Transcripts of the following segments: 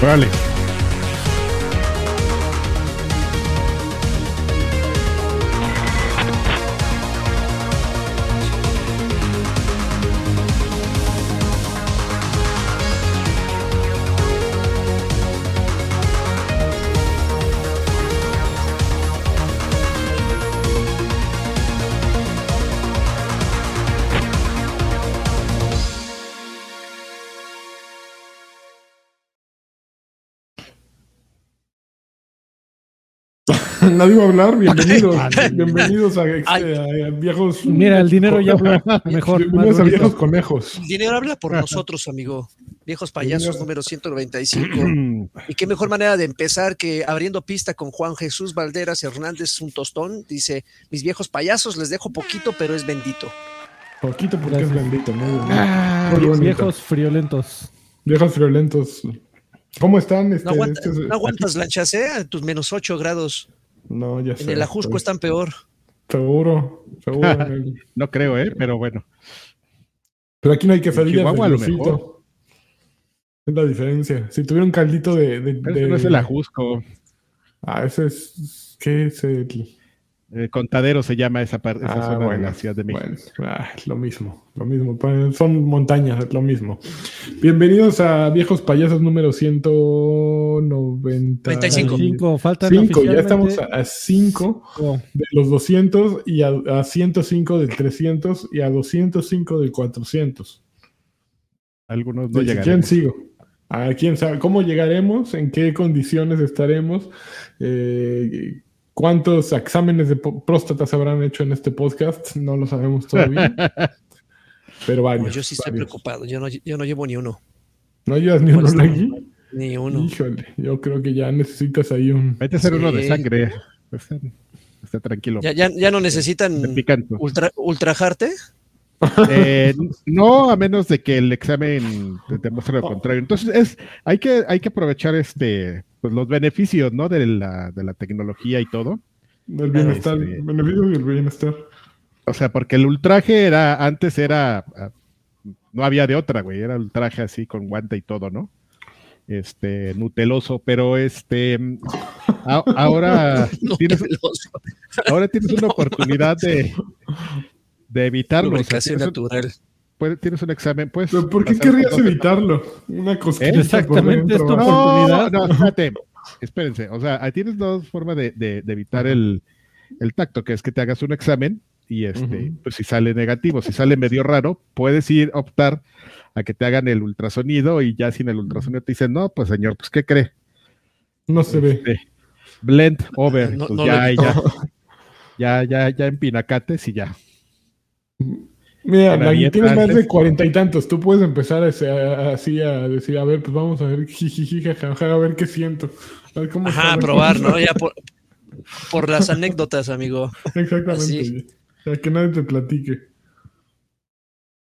Vale. Nadie va a hablar. Bienvenidos. bienvenidos a, a- a viejos. Mira, el dinero ya habló mejor. Bienvenidos a viejos conejos. El dinero habla por nosotros, amigo. Viejos payasos número 195. Y qué mejor manera de empezar que abriendo pista con Juan Jesús Valderas Hernández, un tostón. Dice: Mis viejos payasos les dejo poquito, pero es bendito. Poquito porque es bendito. Muy. Ah, Muy bonito. viejos friolentos. Viejos violentos. ¿Cómo están? Este, No, aguanta- este es- no aguantas lanchas, ¿eh? A tus menos 8 grados. No, ya sé. En el Ajusco pues, están peor. Seguro, seguro. el- No creo, ¿eh? Pero bueno. Pero aquí no hay Chihuahua, a de mejor. Es la diferencia. Si tuviera un caldito de. de- ese no es el Ajusco. Ah, ese es. ¿Qué es el.? Eh, Contadero se llama esa parte, esa Ah, zona de bueno, la Ciudad de México. bueno, ah, lo mismo, lo mismo. pa- Son montañas, es lo mismo. Bienvenidos a Viejos Payasos número 195. 95. Cinco, faltan Cinco, ya estamos a 5 cinco. de los 200 y a, a 105 del 300 y a 205 del 400. Algunos no llegan. ¿Quién sigo? ¿A quién sabe? ¿Cómo llegaremos? ¿En qué condiciones estaremos? Eh, ¿Cuántos exámenes de próstata se habrán hecho en este podcast? No lo sabemos todavía. Pero varios. Pues yo sí estoy varios. preocupado. Yo no, yo no llevo ni uno. ¿No llevas ni uno aquí? Ni uno. Híjole, yo creo que ya necesitas ahí un... Vete a hacer uno de sangre. Está, está tranquilo. ¿Ya, ya, ya no necesitan De picante. ultra, ultrajarte? Eh, no, a menos de que el examen te demuestre lo contrario. Entonces, es, hay que, hay que aprovechar este, pues, los beneficios, ¿no? De la, de la tecnología y todo. del bienestar, Este- beneficios del bienestar. O sea, porque el ultraje era, antes era, ah, no había de otra, güey, era ultraje así con guante y todo, ¿no? Este, nuteloso, pero este, a- ahora, tienes, ahora tienes una oportunidad de, de evitarlo. O sea, tienes, natural. Puedes- tienes un examen, pues. ¿Pero por qué querrías evitarlo? Una cosquilla ¿Eh? Exactamente, por es tu. No, oportunidad. no, espérate. Espérense. O sea, ahí tienes dos formas de, de- de evitar el, el tacto, que es que te hagas un examen y este, pues si sale negativo, si sale medio raro, puedes ir a optar a que te hagan el ultrasonido y ya sin el ultrasonido te dicen, no, pues señor, pues ¿qué cree? No se ve. Este, blend over, No- pues no ya, ya, ya, ya, ya en pinacates y ya. Mira, la tienes más de cuarenta y tantos. Tú puedes empezar a, a- así a decir, a ver, pues vamos a ver, jijiji, jajaja, a ver qué siento. A ver cómo Ajá, a probar, ¿no? Ya por, por las anécdotas, amigo. Exactamente. O sea, que nadie te platique.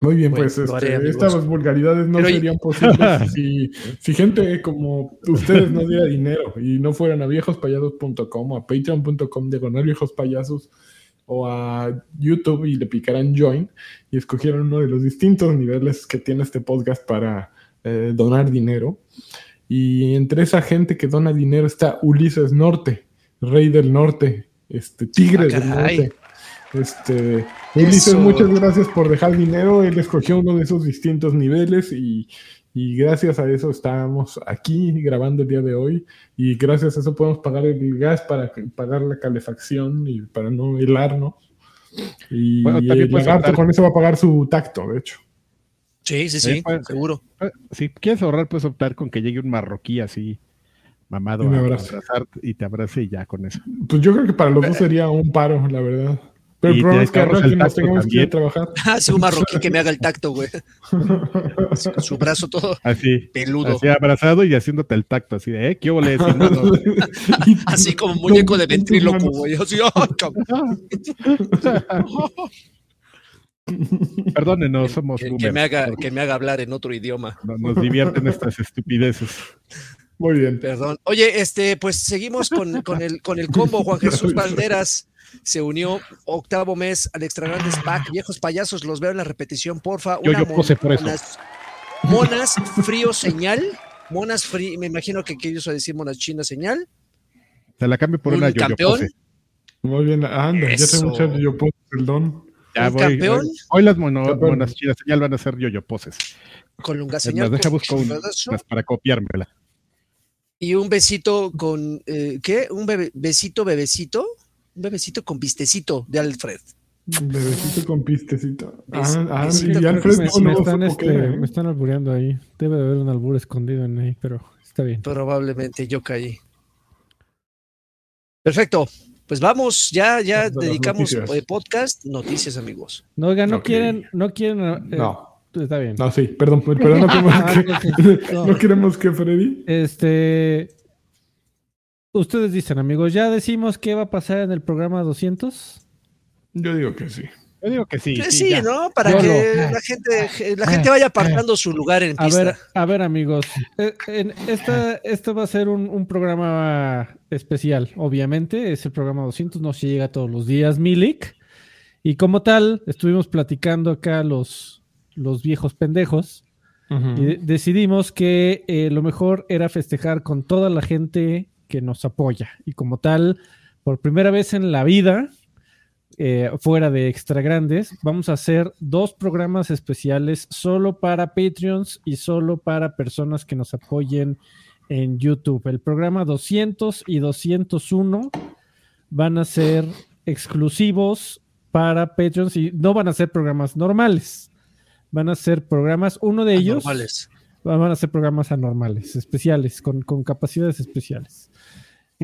Muy bien, Bueno, pues este, haré, estas vulgaridades no Pero- serían posibles si, si gente como ustedes no diera dinero y no fueran a viejospayasos.com o a patreon.com diagonal viejos payasos o a YouTube y le picaran join y escogieran uno de los distintos niveles que tiene este podcast para eh, donar dinero. Y entre esa gente que dona dinero está Ulises Norte, Rey del Norte, este Tigre Ah, del. Norte. Este, Ulises, muchas gracias por dejar dinero. Él escogió uno de esos distintos niveles y, y gracias a eso estamos aquí grabando el día de hoy. Y gracias a eso podemos pagar el gas para que- pagar la calefacción y para no helarnos. Y Bueno, también el puedes lagarto optar- con eso va a pagar su tacto, de hecho. Sí, sí, sí, Eh, pues, seguro. Eh, Si quieres ahorrar, puedes optar con que llegue un marroquí así, mamado, Y a y te abrace y ya con eso. Pues yo creo que para los dos sería un paro, la verdad. Pero Y el problema es que que nos tacto tengamos que ir a también. trabajar. Ah, sí, un marroquí que me haga el tacto, güey. Su brazo todo Así, peludo. así abrazado y haciéndote el tacto, así de, ¿eh? ¿Qué ole? sin mano? Y- Así como muñeco de ventríloco, güey. Así, ¡ay, cabrón! Perdónenos, somos que, que me haga, que me haga hablar en otro idioma. No- Nos divierten estas estupideces. Muy bien. Perdón. Oye, este, pues seguimos con, con el, con el combo. Juan Jesús Valderas se unió octavo mes al Extra Grandes Pack. Viejos payasos, los veo en la repetición, porfa. Yo- Una yo puse por eso. Monas, monas, frío señal Monas free, me imagino que quiso decir monas chinas señal. Se la cambio por Un una yo campeón. Muy bien, anda, ya Eso. se mucho yo puedo el don. Ya voy, campeón. Hoy, hoy las mono- monas chinas señal van a ser yo-yo poses. Colunga señal. más, deja con busco un- unas para copiármela. Y un besito con, eh, ¿qué? Un bebe- besito, bebecito. Un bebecito con vistecito de Alfred. Bebecito con pistecito. Ah, ah, y Alfred Me, no, me no están, este, ¿eh? me están albureando ahí. Debe de haber un albur escondido en ahí, pero está bien. Probablemente yo caí. Perfecto. Pues vamos, ya, ya dedicamos noticias. eh, podcast, noticias, amigos. No, oiga, no quieren, no quieren. eh, No, Está bien. no, sí, perdón, pero no queremos Ah, que, no. no queremos que Freddy. Este. Ustedes dicen, amigos, ¿ya decimos qué va a pasar en el programa 200? Yo digo que sí. Yo digo que sí. Sí, sí. ¿no? Para Yo que lo- la gente, la gente vaya apartando su lugar en A pista. ver, a ver, amigos. eh, en esta, este va a ser un, un programa especial, obviamente. Es el programa 200, no se llega todos los días, Milik. Y como tal, estuvimos platicando acá los, los viejos pendejos. Y de- decidimos que eh, lo mejor era festejar con toda la gente que nos apoya. Y como tal, por primera vez en la vida, eh, fuera de Extra Grandes, vamos a hacer dos programas especiales solo para Patreons y solo para personas que nos apoyen en YouTube. El programa 200 y 201 van a ser exclusivos para Patreons y no van a ser programas normales. Van a ser programas, uno de ellos Anormales. van a ser programas anormales, especiales, con, con capacidades especiales.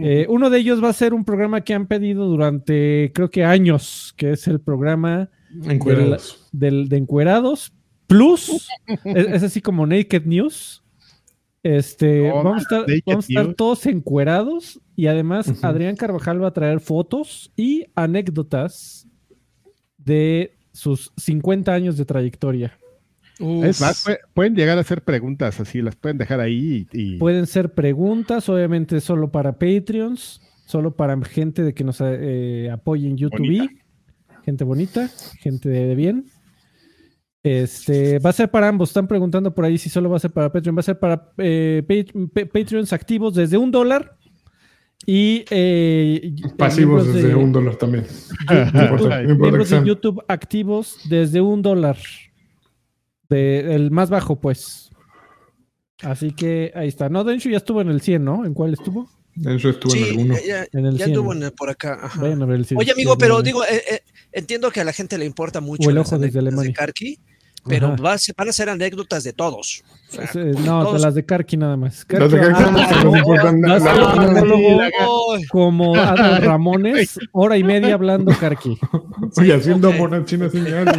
Eh, uno de ellos va a ser un programa que han pedido durante, creo que años, que es el programa Encuerados. del, de Encuerados Plus. es, es así como Naked News. Este, No, vamos a estar, vamos a estar todos encuerados y además. Adrián Carvajal va a traer fotos y anécdotas de sus 50 años de trayectoria. Es más, pue- pueden llegar a hacer preguntas así, las pueden dejar ahí y, y- Pueden ser preguntas, obviamente solo para Patreons, solo para gente de que nos eh, apoye en YouTube. Bonita. Gente bonita, gente de, de bien. Este va a ser para ambos. Están preguntando por ahí si solo va a ser para Patreon. Va a ser para eh, pa- pa- Patreons activos desde un dólar y eh, Pasivos desde de- un dólar también. No YouTube- importa, no importa que miembros de. YouTube activos desde un dólar. De, el más bajo, pues. Así que ahí está. No, Denshu ya estuvo en el 100, ¿no? ¿En cuál estuvo? Eso estuvo en Sí, alguno. ya, En el ya 100. anduvo en el- por acá. ajá. Vayan a ver el 100. Oye, amigo, pero digo, eh, eh, entiendo que a la gente le importa mucho O el ojo desde Alemania. de Karki, pero Ajá. va a ser- van a ser anécdotas de todos. O sea, Eh, No, de todos- las de Karki nada más. Las de Karki- Ah, no importan nada. a como Adal Ramones, hora y media hablando Karki. Oye, haciendo ok. monas chinas señales.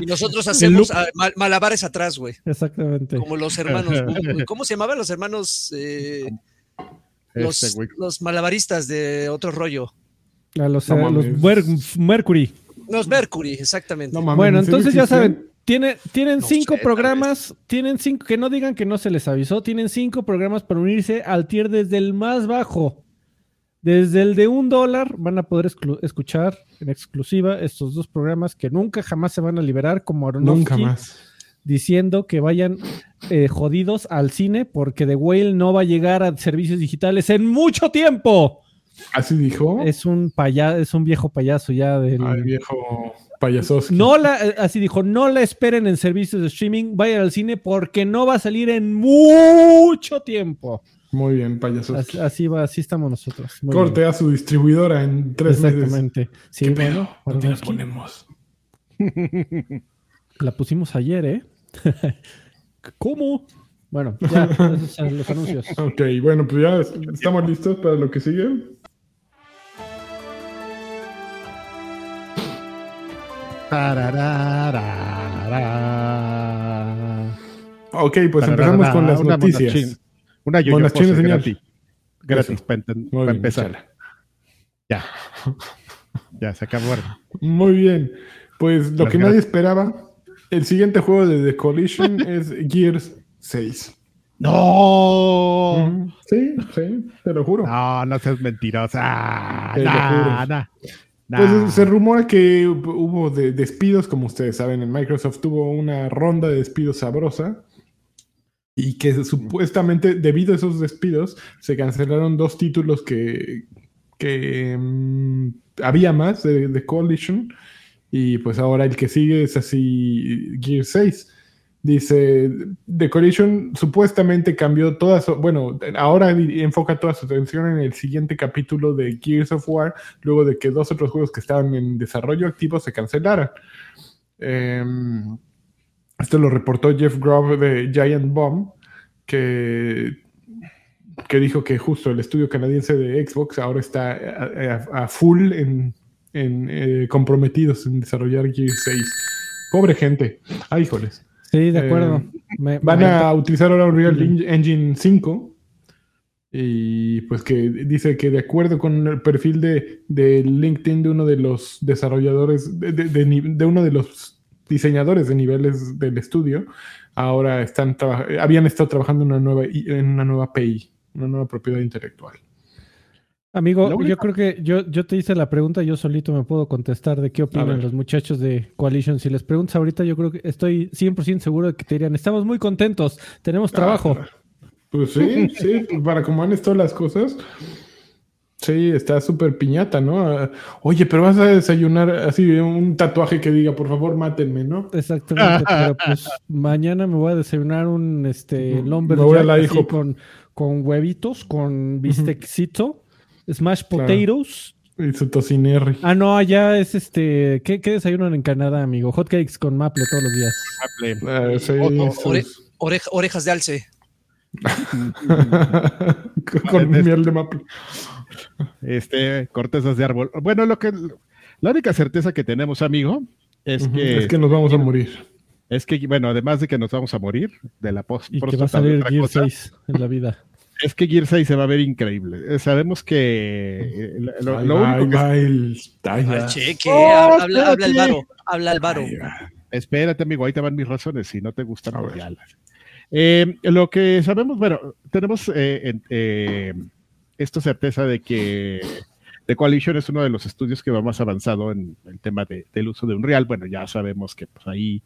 y nosotros hacemos ah, mal- malabares atrás, güey. Exactamente. Como los hermanos. ¿Cómo se llamaban los hermanos? eh, los, este, los malabaristas de otro rollo. A los, No eh, los. Mer- Mercury. Los Mercury, exactamente. No mames, Bueno, ¿en serio entonces ya saben, tiene, tienen No cinco sé, programas, tienen cinco, que no digan que no se les avisó, tienen cinco programas para unirse al tier desde el más bajo. Desde el de un dólar van a poder escuchar en exclusiva estos dos programas que nunca jamás se van a liberar, como Aronofsky Nunca más. diciendo que vayan eh, jodidos al cine porque The Whale no va a llegar a servicios digitales en mucho tiempo. Así dijo. Es un paya, es un viejo payaso ya del, Al viejo payasos. no la, eh, así dijo, no la esperen en servicios de streaming, vayan al cine porque no va a salir en mucho tiempo. Muy bien, payasos. Así, así va, así estamos nosotros. Muy Corte a su distribuidora en tres meses. Exactamente. Sí, ¿Qué bueno, pedo? ¿Dónde la ponemos? la pusimos ayer, ¿eh? ¿Cómo? Bueno, ya, esos son los anuncios. Ok, bueno, pues ya estamos listos para lo que sigue. Ok, pues empezamos con las noticias. Una yo gratis. Gratis Eso. para, empezar. Ya. Ya se acabó. Muy bien. Pues lo que nadie esperaba, el siguiente juego de The Collision es Gears 6. ¡No! Sí, sí, te lo juro. No, no seas mentirosa. Te nah. Pues se rumora que hubo de- despidos, como ustedes saben, en Microsoft tuvo una ronda de despidos sabrosa. y que supuestamente debido a esos despidos se cancelaron dos títulos que, que mm, había más de, de, Coalition y pues ahora el que sigue es así Gear 6. Dice, The Coalition supuestamente cambió toda su, bueno, ahora enfoca toda su atención en el siguiente capítulo de Gears of War, luego de que dos otros juegos que estaban en desarrollo activo se cancelaran. Eh, esto lo reportó Jeff Grove de Giant Bomb, que, que dijo que justo el estudio canadiense de Xbox ahora está a, full en, eh, comprometidos en desarrollar Gear 6. Pobre gente. Ay, híjoles. Sí, de acuerdo. Eh, van a utilizar ahora Unreal Engine 5. Y pues que dice que de acuerdo con el perfil de, de LinkedIn de uno de los desarrolladores, de, de uno de los diseñadores de niveles del estudio ahora están habían estado trabajando en una nueva en una nueva API, una nueva propiedad intelectual. Amigo, yo creo que yo, yo te hice la pregunta, yo solito me puedo contestar de qué opinan los muchachos de Coalition. Si les preguntas ahorita, yo creo que estoy 100% seguro de que te dirían, estamos muy contentos, tenemos ah, trabajo. pues sí, sí, para cómo han estado las cosas, Sí, está súper piñata, ¿no? Oye, pero vas a desayunar así un tatuaje que diga, por favor, mátenme, ¿no? Exactamente, pero pues mañana me voy a desayunar un este lumberjack con, con huevitos, con bistecito, smash potatoes. Y su tocinerri. Ah, no, allá es este. ¿Qué, ¿Qué, desayunan en Canadá, amigo? Hotcakes con maple todos los días. Maple. Ah, orejas de alce. con miel de maple. Este, cortezas de árbol. Bueno, lo que la única certeza que tenemos, amigo, es que es que nos vamos a morir. Es que, bueno, además de que nos vamos a morir de la post y que va a salir Gear 6 en la vida. Es que Gear 6 se va a ver increíble. Eh, sabemos que eh, lo, único que cheque, habla, habla, el varo, habla el varo. Espérate, amigo, ahí te van mis razones. Si no te gustan, pues eh, lo que sabemos, bueno, tenemos eh, esta certeza de que The Coalition es uno de los estudios que va más avanzado en el tema del uso de Unreal. Bueno, ya sabemos que pues, ahí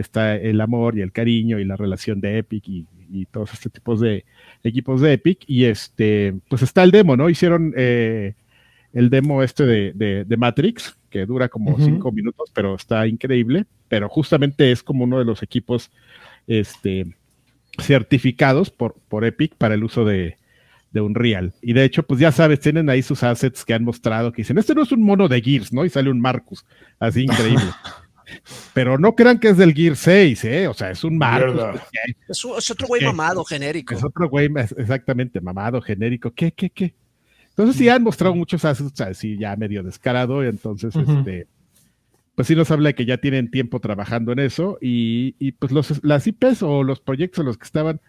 está el amor y el cariño y la relación de Epic y, todos este tipos de equipos de Epic. Y este, pues está el demo, ¿no? Hicieron eh, el demo este de, Matrix, que dura como cinco minutos, pero está increíble. Pero justamente es como uno de los equipos este, certificados por, por Epic para el uso de, de Unreal. Y de hecho, pues ya sabes, tienen ahí sus assets que han mostrado que dicen, este no es un mono de Gears, ¿no? Y sale un Marcus, así increíble. Pero no crean que es del Gear 6, ¿eh? O sea, es un Marcus. Es, es, otro güey mamado, genérico. Es otro güey, exactamente, mamado, genérico. ¿Qué, qué, qué? Entonces sí han mostrado muchos assets así ya medio descarado, y entonces, este, pues sí nos habla de que ya tienen tiempo trabajando en eso y, y pues los, las IPs o los proyectos en los que estaban,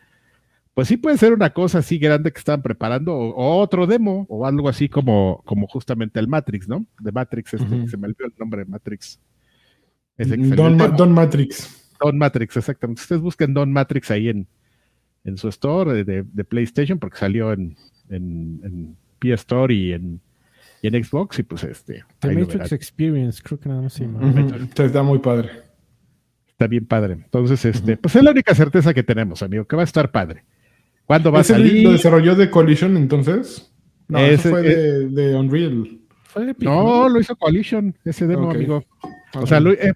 pues sí puede ser una cosa así grande que estaban preparando, o, otro demo, o algo así como, como justamente el Matrix, ¿no? De Matrix, este, se me olvidó el nombre de Matrix. Don, Matrix. Don Matrix, exactamente. Ustedes busquen Don Matrix ahí en, en su store de, PlayStation, porque salió en, en, PS Store y en, en Xbox, y pues este. The Matrix Experience, creo que nada más Está muy padre. Está bien padre. Entonces, este, pues es la única certeza que tenemos, amigo, que va a estar padre. ¿Cuándo va a salir? ¿Lo desarrolló de Coalition entonces? No, ese, fue de, Unreal. no, lo hizo Coalition, ese demo, amigo. O sea, eh,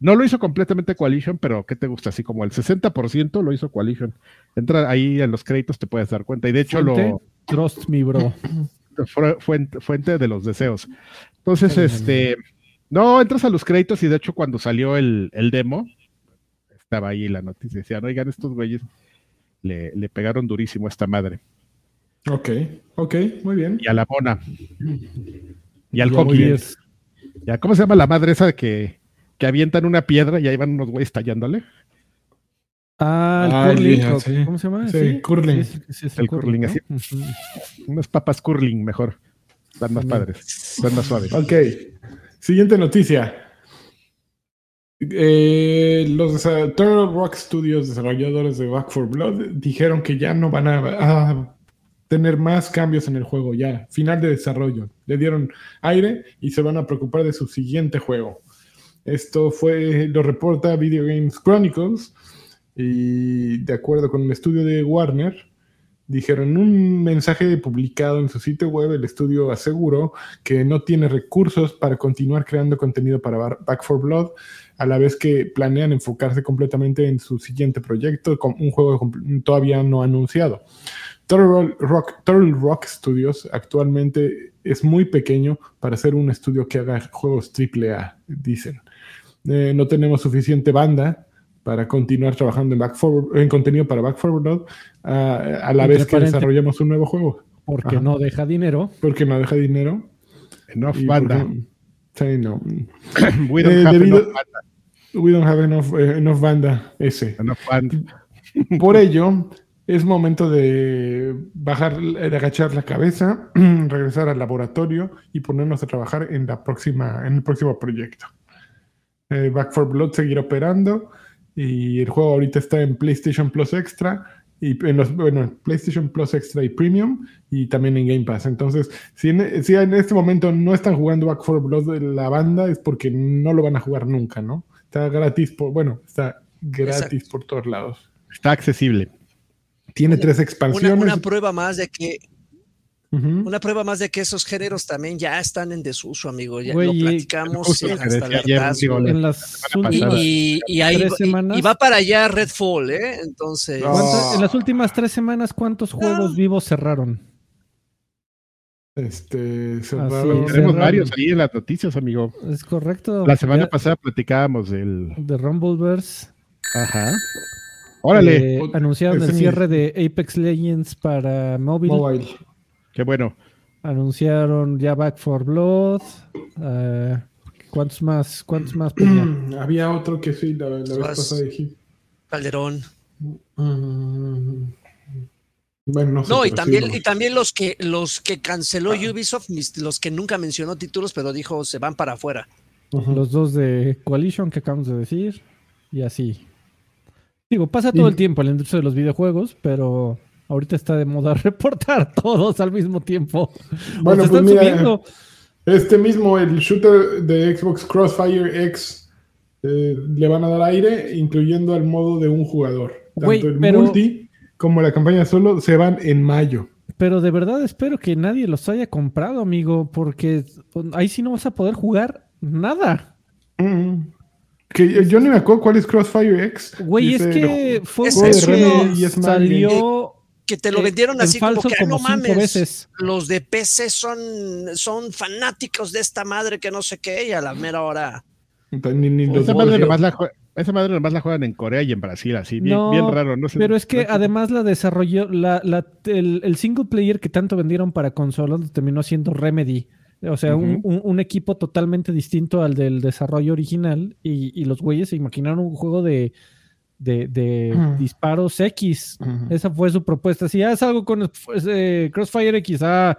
no lo hizo completamente Coalition, pero ¿qué te gusta? Así como el 60% lo hizo Coalition. Entra ahí en los créditos, te puedes dar cuenta. Y de hecho lo... Trust me, bro. Fuente, fuente de los deseos. Entonces, este... No, entras a los créditos y de hecho cuando salió el, el demo, estaba ahí la noticia. Decían, oigan, estos güeyes le, pegaron durísimo a esta madre. Ok, ok, muy bien. Y a la mona. Y al hockey. Ya, ¿Cómo se llama la madre esa que, que avientan una piedra y ahí van unos güeyes tallándole? Ah, el ah, curling. ¿Cómo se llama? Sí, curling. el, curling, así. Unas papas curling mejor. Están más padres. Están más suaves. Ok. Siguiente noticia. Eh, los Turtle Rock Studios, desarrolladores de Back 4 Blood, dijeron que ya no van a, tener más cambios en el juego, ya, final de desarrollo. Le dieron aire y se van a preocupar de su siguiente juego. Esto fue, lo reporta Video Games Chronicles. Y de acuerdo con el estudio de Warner, dijeron en un mensaje publicado en su sitio web, el estudio aseguró que no tiene recursos para continuar creando contenido para Back 4 Blood, a la vez que planean enfocarse completamente en su siguiente proyecto, con un juego todavía no anunciado. Turtle Rock, Turtle Rock Studios actualmente es muy pequeño para ser un estudio que haga juegos AAA, dicen. Eh, no tenemos suficiente banda para continuar trabajando en, Back en contenido para Back Forward a la vez que desarrollamos un nuevo juego. Porque no deja dinero. Porque no deja dinero. Enough banda. sí, no. We don't, eh, have, enough banda. We don't have enough, enough banda. Ese. Enough banda. Por ello, es momento de bajar, de agachar la cabeza, regresar al laboratorio y ponernos a trabajar en la próxima, en el próximo proyecto. Eh, Back for Blood seguirá operando y el juego ahorita está en PlayStation Plus Extra y en los bueno, PlayStation Plus Extra y Premium y también en Game Pass. Entonces, si en, si en este momento no están jugando Back for Blood de la banda es porque no lo van a jugar nunca, ¿no? Está gratis por, bueno, está gratis por todos lados. Está accesible. Tiene tres expansiones. una prueba más de que una prueba más de que esos géneros también ya están en desuso, amigo. Ya lo platicamos hasta en las últimas y, y, tres semanas. Y va para allá Redfall, ¿eh? Entonces. En las últimas tres semanas, ¿cuántos juegos vivos cerraron? Este, cerraron. Tenemos varios ahí en las noticias, amigo. Es correcto. La semana pasada platicábamos del. De Rumbleverse. Ajá. Órale. Eh, anunciaron el cierre de Apex Legends para móvil. Mobile. Qué bueno. Anunciaron ya Back for Blood. Eh, ¿Cuántos más? ¿Cuántos más? Había otro que sí, la, vez pasada dije. Calderón. Mm, bueno, no, sé, no y también, y también los que los que canceló ah. Ubisoft, los que nunca mencionó títulos, pero dijo se van para afuera. Los dos de Coalition que acabamos de decir. Y así. Digo, pasa todo el tiempo en la industria de los videojuegos, pero Ahorita está de moda reportar todos al mismo tiempo. Bueno, pues mira, este mismo, el shooter de Xbox Crossfire X, eh, le van a dar aire, incluyendo al modo de un jugador. Tanto el multi como la campaña solo se van en mayo. Pero de verdad espero que nadie los haya comprado, amigo, porque ahí sí no vas a poder jugar nada. Mm. Que yo ni me acuerdo cuál es Crossfire X. Güey, es que fue un y salió que te lo vendieron así como que no mames. Los de PC son, son fanáticos de esta madre que no sé qué, y a la mera hora. esa, madre nomás la, juegan en Corea y en Brasil, así, bien, raro. No pero es que además la desarrolló, la, el, single player que tanto vendieron para consolas terminó siendo Remedy. O sea, un, equipo totalmente distinto al del desarrollo original. Y, y los güeyes se imaginaron un juego de de, disparos X. Esa fue su propuesta. Si es algo con eh, Crossfire X, ah,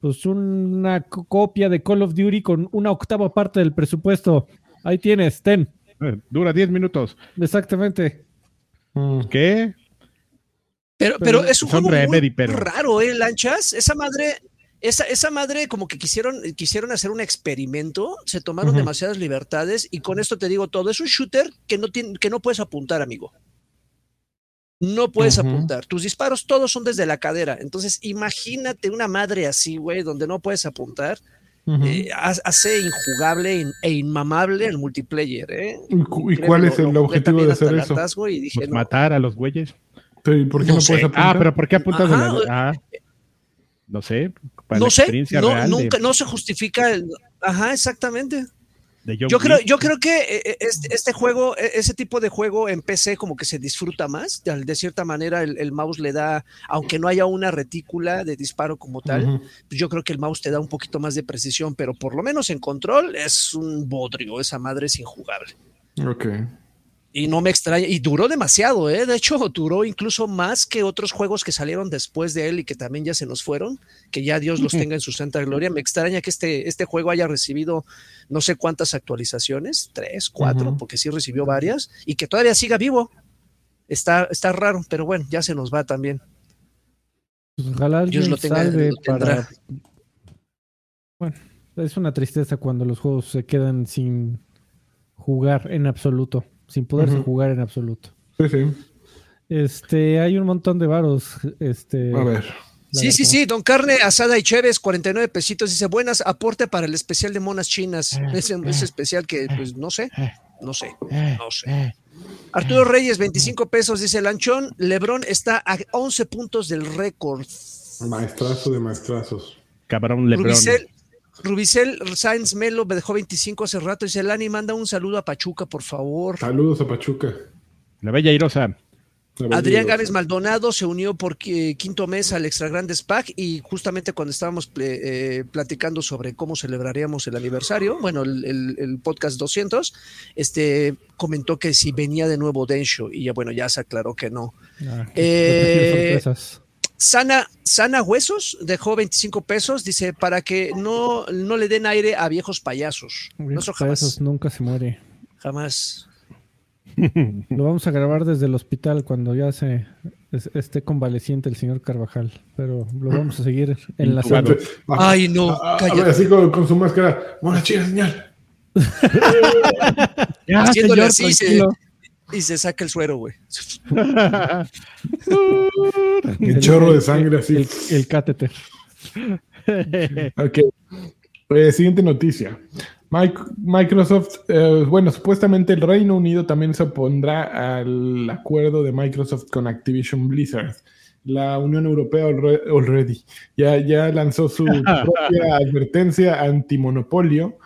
pues una copia de Call of Duty con una octava parte del presupuesto. Ahí tienes, ten. Eh, dura 10 minutos. Exactamente. ¿Qué? Pero, pero, es un juego muy raro, ¿eh, Lanchas? Esa madre esa, esa madre como que quisieron, quisieron hacer un experimento, se tomaron demasiadas libertades y con esto te digo todo, es un shooter que no, tiene, que no puedes apuntar, amigo. No puedes apuntar. Tus disparos todos son desde la cadera. Entonces, imagínate una madre así, güey, donde no puedes apuntar. Eh, hace injugable e inmamable el multiplayer. ¿eh? ¿Y cuál es el objetivo de hacer eso? Pues matar a los güeyes. ¿Por qué no, puedes apuntar? Ah, pero ¿por qué apuntas de la... Ah no sé, no sé, no, nunca, no se justifica. El, ajá, exactamente. Yo creo, yo creo que eh, eh, este, este, juego, e, ese tipo de juego en PC como que se disfruta más. De, cierta manera el, mouse le da, aunque no haya una retícula de disparo como tal, pues yo creo que el mouse te da un poquito más de precisión, pero por lo menos en control es un bodrio, esa madre es injugable. Ok. Y no me extraña, y duró demasiado, ¿eh? De hecho, duró incluso más que otros juegos que salieron después de él y que también ya se nos fueron, que ya Dios los tenga en su santa gloria. Me extraña que este, este juego haya recibido no sé cuántas actualizaciones, tres, cuatro, porque sí recibió varias, y que todavía siga vivo. Está, está raro, pero bueno, ya se nos va también. Pues ojalá Dios lo tenga. para... Bueno, es una tristeza cuando los juegos se quedan sin jugar en absoluto sin poderse jugar en absoluto. Sí, sí. Este, hay un montón de varos. Este, a ver. Sí, sí, sí, don Carne Asada y Chévez, 49 pesitos. Dice, buenas, aporte para el especial de monas chinas. Eh, ese, eh, especial que, eh, pues, no sé, no sé, no sé. Arturo Reyes, 25 pesos, dice Lanchón. Lebrón está a 11 puntos del récord. Maestrazo de maestrazos. Cabrón Lebrón. Rubicel, Rubicel Sainz Melo me dejó 25 hace rato. Dice, Lani, manda un saludo a Pachuca, por favor. Saludos a Pachuca. La bella Irosa. Adrián Gámez Maldonado se unió por quinto mes al Extra Grandes Pack y justamente cuando estábamos eh, platicando sobre cómo celebraríamos el aniversario, bueno, el, podcast 200, este comentó que si venía de nuevo Densho y ya bueno, ya se aclaró que no. Ah, eh, Sana, Sana Huesos dejó 25 pesos, dice, para que no, no le den aire a viejos payasos. Viejos payasos nunca se muere. Jamás. Lo vamos a grabar desde el hospital cuando ya se esté convaleciente el señor Carvajal, pero lo vamos a seguir en la sala. Ay, no, así con, su máscara. Buena chida, señal. Haciéndole así y se saca el suero, güey. el chorro de sangre así. El, el cáteter. ok. Eh, siguiente noticia. Microsoft, eh, bueno, supuestamente el Reino Unido también se opondrá al acuerdo de Microsoft con Activision Blizzard. La Unión Europea already ya, ya lanzó su propia advertencia antimonopolio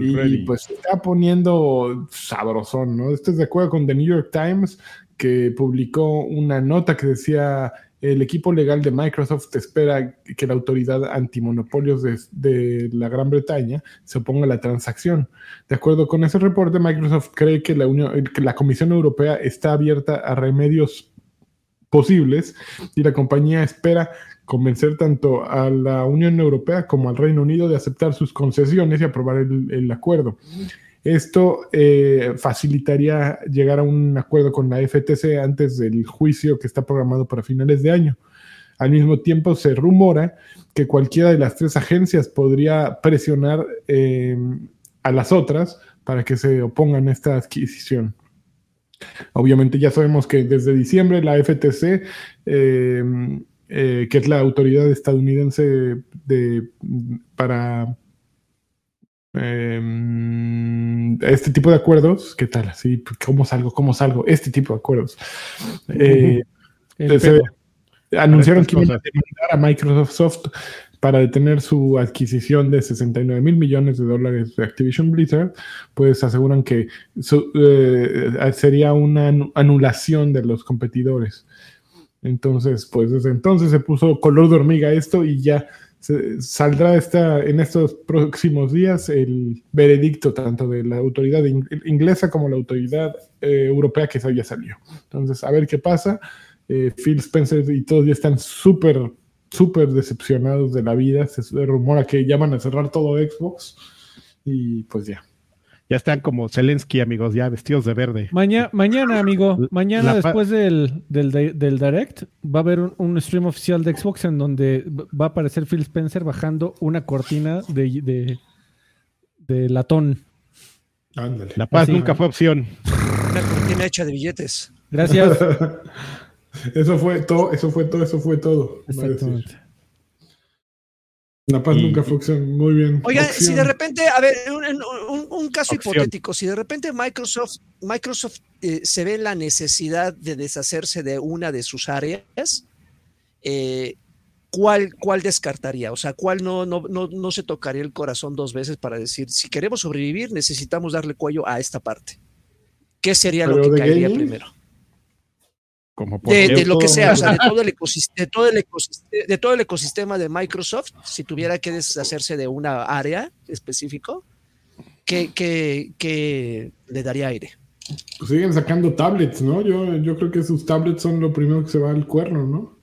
y pues está poniendo sabrosón, ¿no? Esto es de acuerdo con The New York Times que publicó una nota que decía el equipo legal de Microsoft espera que la autoridad antimonopolios de, de, la Gran Bretaña se oponga a la transacción. De acuerdo con ese reporte, Microsoft cree que la, que la Comisión Europea está abierta a remedios posibles y la compañía espera convencer tanto a la Unión Europea como al Reino Unido de aceptar sus concesiones y aprobar el acuerdo. Esto eh, facilitaría llegar a un acuerdo con la FTC antes del juicio que está programado para finales de año. Al mismo tiempo, se rumora que cualquiera de las tres agencias podría presionar eh, a las otras para que se opongan a esta adquisición. Obviamente ya sabemos que desde diciembre la FTC, eh, que es la autoridad estadounidense de, para Em, este tipo de acuerdos, ¿qué tal? Así, ¿cómo salgo? ¿Cómo salgo? Este tipo de acuerdos. Eh, anunciaron que iban a demandar a Microsoft para detener su adquisición de 69 mil millones de dólares de Activision Blizzard, pues aseguran que eh, sería una anulación de los competidores. Entonces, pues desde entonces se puso color de hormiga esto y ya saldrá esta, en estos próximos días el veredicto tanto de la autoridad inglesa como la autoridad eh, europea que ya salió. Entonces, a ver qué pasa. Eh, Phil Spencer y todos ya están súper, súper decepcionados de la vida. Se rumora que ya van a cerrar todo Xbox y pues ya. Ya están como Zelensky, amigos, ya vestidos de verde. mañana, amigo, mañana después del, del, Direct va a haber un, stream oficial de Xbox en donde va a aparecer Phil Spencer bajando una cortina de, de, latón. La paz nunca fue opción. Una cortina hecha de billetes. Gracias. eso fue todo, eso fue todo, eso fue todo. Exactamente. La paz nunca fue Muy bien. Oigan, si de repente, a ver, un, caso hipotético, si de repente Microsoft, Microsoft eh, se ve la necesidad de deshacerse de una de sus áreas, eh, ¿cuál, ¿cuál descartaría? O sea, ¿cuál no, no, no, no se tocaría el corazón dos veces para decir, si queremos sobrevivir, necesitamos darle cuello a esta parte? ¿Qué sería lo que caería primero? De, lo que sea, o sea, de todo, el ecosistema, de Microsoft, si tuviera que deshacerse de una área específico, ¿qué, le daría aire? Pues siguen sacando tablets, ¿no? Yo, yo creo que sus tablets son lo primero que se va al cuerno, ¿no?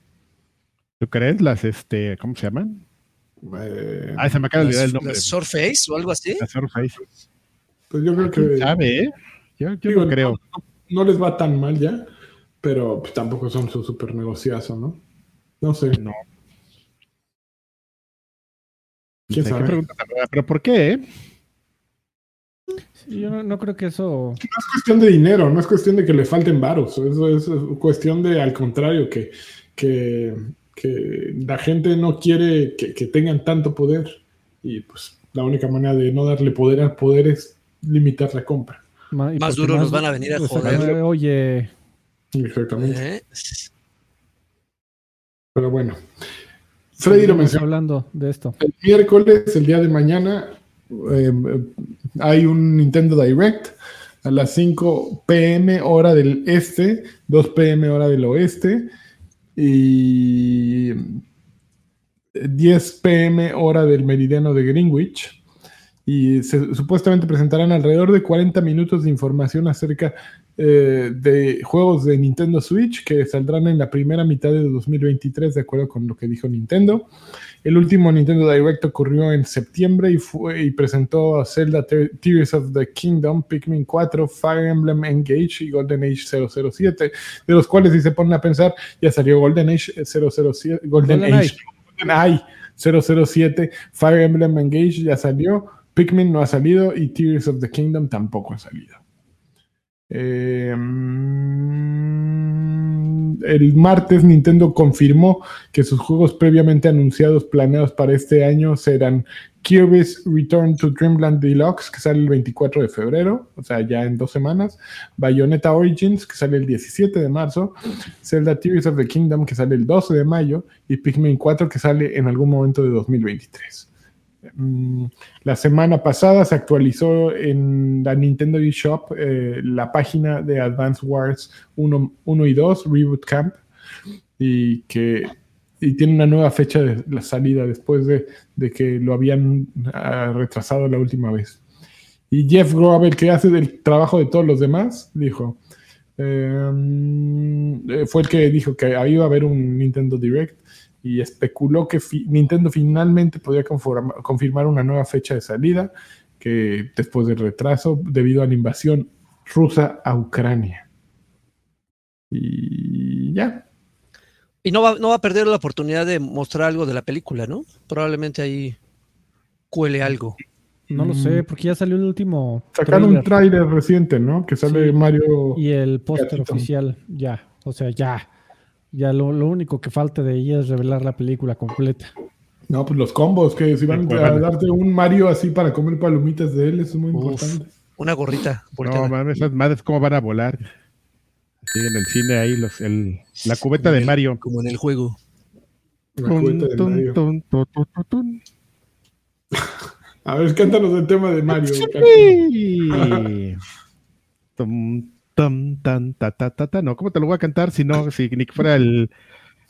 ¿Tú crees? Las, este, ¿cómo se llaman? Eh, ah, se me acaba de olvidar el nombre. ¿Surface o algo así? Surface. Pues yo creo que. ¿Sabe, eh? Yo, yo creo. no, les va tan mal ya pero pues, tampoco son su super negociazo, ¿no? No sé. No. ¿Quién sabe? ¿Pero por qué? yo no, creo que eso. No es cuestión de dinero, no es cuestión de que le falten varos. Eso es cuestión de, al contrario, que, que, la gente no quiere que, tengan tanto poder. Y pues la única manera de no darle poder al poder es limitar la compra. Más duro nos van a venir a joder. Oye. Exactamente. ¿Eh? Pero bueno. Freddy lo mencionó. hablando de esto. El miércoles, el día de mañana, eh, hay un Nintendo Direct a las 5 pm hora del este, 2 pm hora del oeste y 10 pm hora del meridiano de Greenwich y se, supuestamente presentarán alrededor de 40 minutos de información acerca eh, de juegos de Nintendo Switch que saldrán en la primera mitad de 2023, de acuerdo con lo que dijo Nintendo. El último Nintendo Direct ocurrió en septiembre y, fue, y presentó a Zelda Tears of the Kingdom, Pikmin 4, Fire Emblem Engage y Golden Age 007, de los cuales si se ponen a pensar, ya salió Golden Age 007, Golden, Age, Golden 007, Fire Emblem Engage ya salió, Pikmin no ha salido y Tears of the Kingdom tampoco ha salido. Eh, mm, el martes Nintendo confirmó que sus juegos previamente anunciados planeados para este año serán Kirby's Return to Dreamland Deluxe, que sale el 24 de febrero, o sea, ya en dos semanas, Bayonetta Origins, que sale el 17 de marzo, Zelda Tears of the Kingdom, que sale el 12 de mayo, y Pikmin 4, que sale en algún momento de 2023. Mm, la semana pasada se actualizó en la Nintendo eShop eh, la página de Advance Wars 1, y 2, Reboot Camp, y que tiene una nueva fecha de la salida después de, que lo habían ah, retrasado la última vez. Y Jeff Grover, que hace el trabajo de todos los demás, dijo, em, eh, fue el que dijo que iba a haber un Nintendo Direct y especuló que Nintendo finalmente podría confirmar una nueva fecha de salida que después del retraso debido a la invasión rusa a Ucrania. Y ya. Y no va, no va a perder la oportunidad de mostrar algo de la película, ¿no? Probablemente ahí cuele algo. No lo sé, mm. porque ya salió el último. Sacaron un tráiler reciente, ¿no? Que sale Mario. Y el póster oficial, ya. O sea, ya. Ya lo, único que falta de ella es revelar la película completa. No, pues los combos, que si van a darte un Mario así para comer palomitas de él, eso es muy importante. Una gorrita. No, mames, esas madres cómo van a volar. Sí, en el cine ahí, los, el, la cubeta de Mario. Como en el juego. La cubeta de Mario. a ver, cántanos el tema de Mario. Tan, ta, ta, ta, No, ¿cómo te lo voy a cantar si no, si ni que fuera el,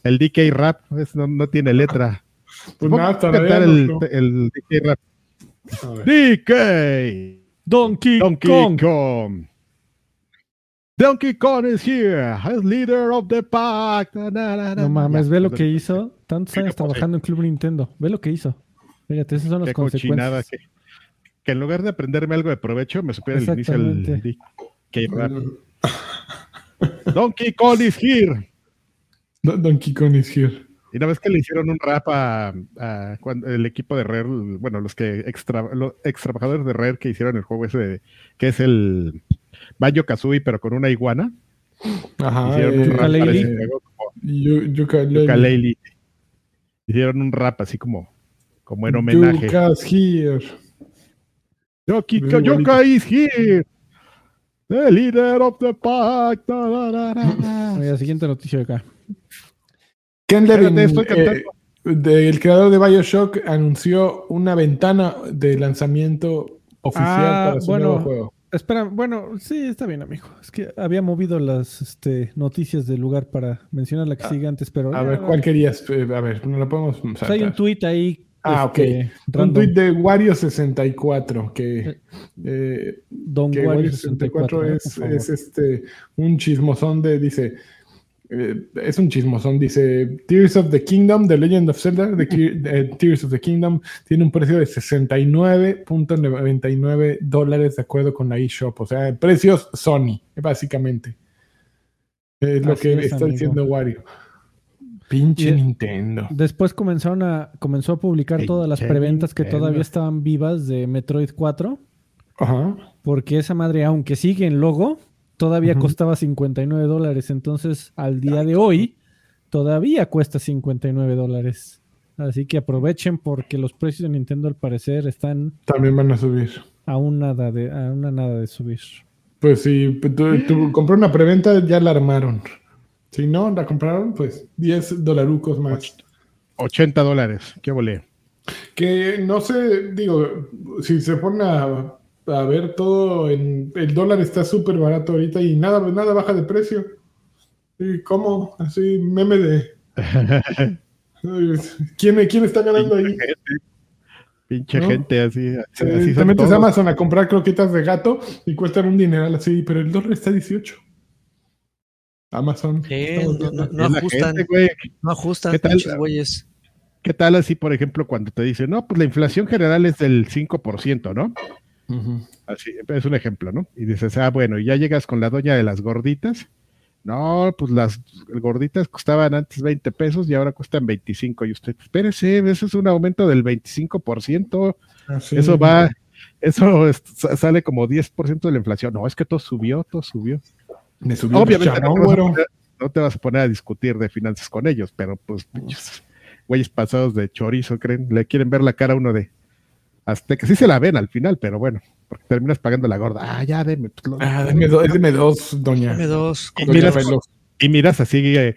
el DK rap? no, no, tiene letra. Pues nada, cantar el, el, DK rap. DK Donkey, Donkey Kong. Kong. Donkey Kong is here, as leader of the pack. no mames, ve lo que hizo. Tantos años trabajando en Club Nintendo. Ve lo que hizo. Fíjate, esas son las consecuencias. Que, que, en lugar de aprenderme algo de provecho, me supiera el inicio del Donkey Kong is here. Donkey Kong is here. Y una vez que le hicieron un rap a, cuando el equipo de Rare, bueno, los que extra, los ex trabajadores de Rare que hicieron el juego ese, que es el Banjo Kazooie, pero con una iguana. Ajá. Hicieron un rap Hicieron un rap así como, como en homenaje. Yuka's here. Yoka is here. The leader of the pack. La siguiente noticia de acá. Ken Levin, eh, el creador de Bioshock, anunció una ventana de lanzamiento oficial ah, para su bueno, nuevo juego. Espera, bueno, sí, está bien, amigo. Es que había movido las este, noticias del lugar para mencionar la que ah, sigue antes, pero. A ver, ¿cuál querías? Eh, a ver, no lo podemos. Pues hay un tweet ahí Ah, ok. Este, un tweet de Wario64 que, eh, eh Don Wario64 es, es, este un chismosón de dice eh, es un chismosón dice Tears of the Kingdom The Legend of Zelda the, Tears of the Kingdom tiene un precio de 69.99 dólares de acuerdo con la eShop o sea precios Sony básicamente. Es lo que está diciendo Wario Pinche Nintendo. Después comenzaron a, comenzó a publicar todas las preventas que todavía estaban vivas de Metroid 4. Ajá. porque esa madre, aunque sigue en logo, todavía costaba 59 dólares. Entonces, al día de hoy, todavía cuesta 59 dólares. Así que aprovechen porque los precios de Nintendo al parecer están... También van a subir. A, nada de, a una nada de subir. Pues si tú, compró una preventa, ya la armaron. Si no, la compraron, pues 10 dolarucos más. 80 dólares, qué volé. Que no sé, digo, si se pone a, ver todo, en, el dólar está súper barato ahorita y nada, nada baja de precio. ¿Y cómo? Así, meme de... ¿Quién, ¿Quién está ganando ahí? Pinche gente así. así te metes a Amazon a comprar croquetas de gato y cuestan un dineral así, pero el dólar está 18. Amazon. no, ajustan. no ajustan, ¿Qué tal, ¿Qué tal así, por ejemplo, cuando te dicen, no, pues la inflación general es del 5%, ¿no? Así, es un ejemplo, ¿no? Y dices, ah, bueno, y ya llegas con la doña de las gorditas no, pues las gorditas costaban antes 20 pesos y ahora cuestan 25. Y usted, espérese, eso es un aumento del 25%. Ah, eso va, eso sale como 10% de la inflación. No, es que todo subió, todo subió. Me subió Obviamente no, te vas a poner a discutir de finanzas con ellos, pero pues, güeyes pasados de chorizo, creen, le quieren ver la cara a uno de hasta que sí se la ven al final, pero bueno porque terminas pagando la gorda. Ah, ya, deme. Pues, ah, deme, dos, doña. Deme dos. Y miras, así eh,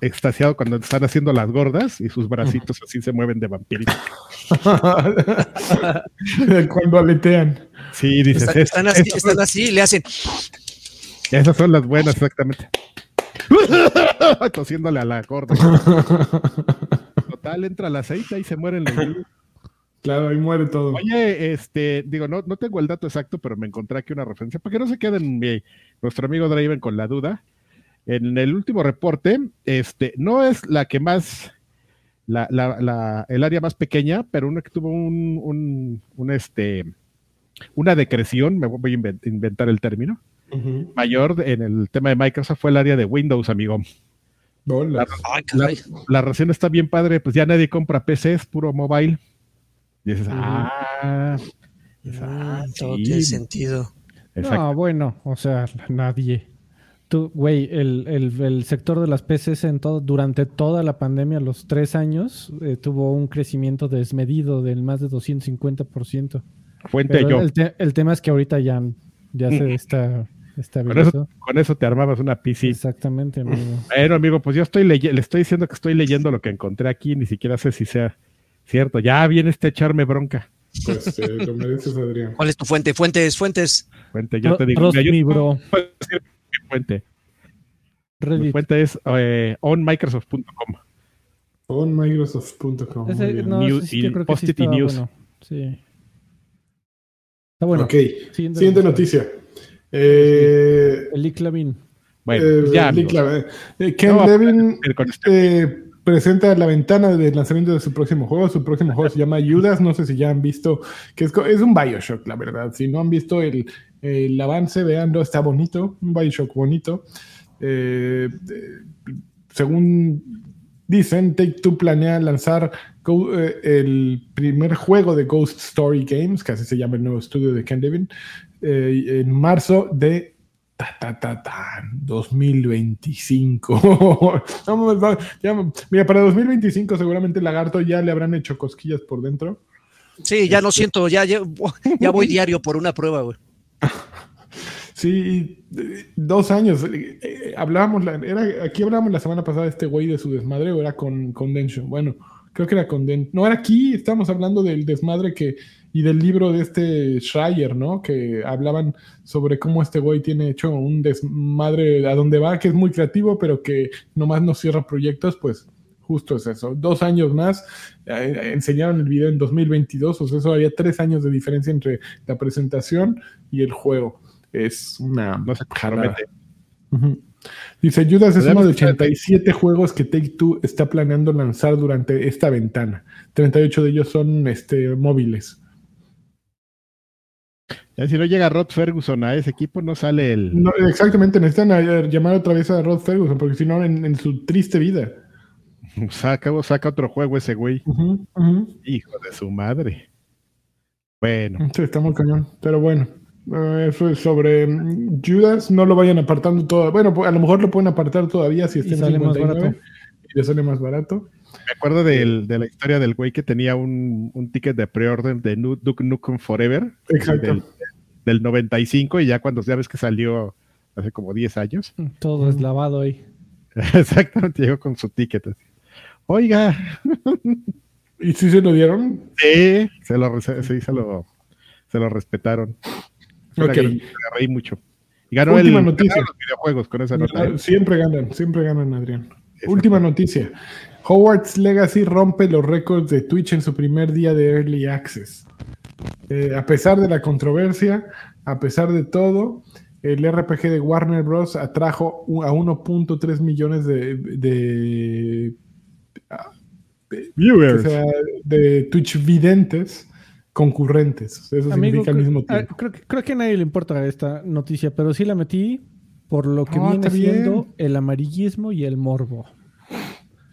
extasiado cuando están haciendo las gordas y sus bracitos así se mueven de vampirito. cuando aletean. Sí, dices. Están, así, están así, le hacen. Esas son las buenas, exactamente. Tosiéndole a la gorda. Total, entra el aceite y se mueren los Claro, ahí muere todo. Oye, este, digo, no, no tengo el dato exacto, pero me encontré aquí una referencia, para que no se queden mi, nuestro amigo Draven con la duda. En el último reporte, este, no es la que más, la, la, el área más pequeña, pero una que tuvo un, un, este, una decreción, me voy a inventar el término, mayor en el tema de Microsoft fue el área de Windows, amigo. La, la, la, está bien padre, pues ya nadie compra PCs, puro mobile. Y dices, ah, ah, todo tiene sentido. No, bueno, o sea, nadie. Tú, güey, el, el, sector de las PCs en todo, durante toda la pandemia, los tres años, eh, tuvo un crecimiento desmedido del más de 250%. Fuente yo. El, tema es que ahorita ya, ya se está con eso, con eso, te armabas una PC. Exactamente, amigo. Bueno, amigo, pues yo estoy le estoy diciendo que estoy leyendo lo que encontré aquí, ni siquiera sé si sea Cierto, ya viene este echarme bronca. Pues eh, lo mereces, Adrián. ¿Cuál es tu fuente? Fuentes, fuentes. Fuente, yo te digo. mi bro. fuente. Mi fuente es eh, onmicrosoft.com. Onmicrosoft.com. No, y post-it y news. Sí. Está bueno. Ok. Siguiente, noticia. Eh, el. Bueno, eh, ya. Eh, Ken Levin. Eh, presenta la ventana de lanzamiento de su próximo juego. Su próximo juego se llama Judas. No sé si ya han visto, que es, es un Bioshock, la verdad. Si no han visto el, el avance, veanlo, está bonito. Un Bioshock bonito. Según dicen, Take Two planea lanzar el primer juego de Ghost Story Games, que así se llama el nuevo estudio de Ken Levin, eh, en marzo de Ta, ta, ta, 2025. mira, para 2025 seguramente Lagarto ya le habrán hecho cosquillas por dentro. Sí, ya no este siento, ya, ya, voy diario por una prueba, güey. Sí, dos años. Eh, eh, hablábamos, era, aquí hablábamos la semana pasada de este güey de su desmadre, o era con, con Bueno, creo que era con No era aquí, estábamos hablando del desmadre que y del libro de este Schreier, ¿no? Que hablaban sobre cómo este güey tiene hecho un desmadre a donde va, que es muy creativo, pero que nomás no cierra proyectos, pues justo es eso. Dos años más, eh, enseñaron el video en 2022, o sea, eso había tres años de diferencia entre la presentación y el juego. Es una... No se Dice, Judas es uno de 87 juegos que Take-Two está planeando lanzar durante esta ventana. 38 de ellos son este, móviles. Ya si no llega Rod Ferguson a ese equipo, no sale el. exactamente, necesitan llamar otra vez a Rod Ferguson, porque si no, en, su triste vida. Saca, saca otro juego ese güey. Hijo de su madre. Bueno. Sí, está muy cañón, pero bueno. Eh, eso es sobre mm, Judas, no lo vayan apartando todo. Bueno, a lo mejor lo pueden apartar todavía si está en 59 y le sale más barato. Me acuerdo de la historia del güey que tenía un, ticket de preorden de Duke Nukem Forever. Del, del, 95 y ya cuando ya ves que salió hace como 10 años. Todo es lavado ahí. Exactamente, llegó con su ticket. Oiga. ¿Y si se lo dieron? Sí, se lo, sí, se lo, se lo respetaron. Ok. Me reí mucho. Y ganó Última el, noticia. los videojuegos con esa nota. ¿eh? Siempre ganan, siempre ganan, Adrián. Última noticia. Howard's Legacy rompe los récords de Twitch en su primer día de Early Access. Eh, a pesar de la controversia, a pesar de todo, el RPG de Warner Bros. atrajo a 1.3 millones de, de, viewers, de Twitch videntes concurrentes. Eso significa al mismo ah, tiempo. Creo, creo, que a nadie le importa esta noticia, pero sí la metí por lo que viene siendo el amarillismo y el morbo.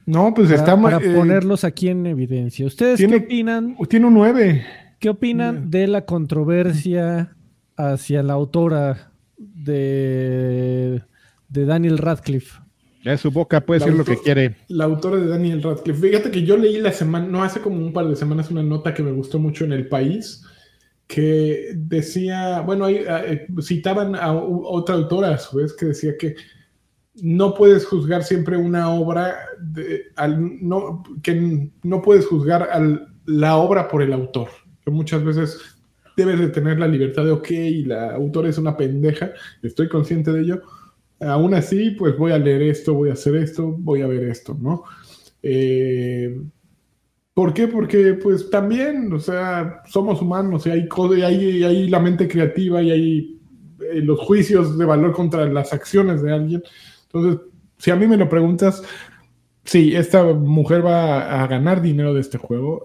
No, pues para, está Para eh, ponerlos aquí en evidencia. ¿Ustedes qué opinan? Tiene un 9. ¿Qué opinan de la controversia hacia la autora de, de Daniel Radcliffe? Ya su boca puede decir lo que quiere. La autora de Daniel Radcliffe. Fíjate que yo leí la semana, no hace como un par de semanas, una nota que me gustó mucho en El País, que decía, bueno, ahí eh, citaban a otra autora a su vez que decía que no puedes juzgar siempre una obra, de, al, no, que no puedes juzgar a la obra por el autor. Que muchas veces debes de tener la libertad de, ok, la autora es una pendeja, estoy consciente de ello. Aún así, pues voy a leer esto, voy a hacer esto, voy a ver esto, ¿no? Eh, ¿Por qué? Porque pues también, o sea, somos humanos y hay, hay, hay la mente creativa y hay eh, los juicios de valor contra las acciones de alguien. Entonces, si a mí me lo preguntas, sí, esta mujer va a ganar dinero de este juego.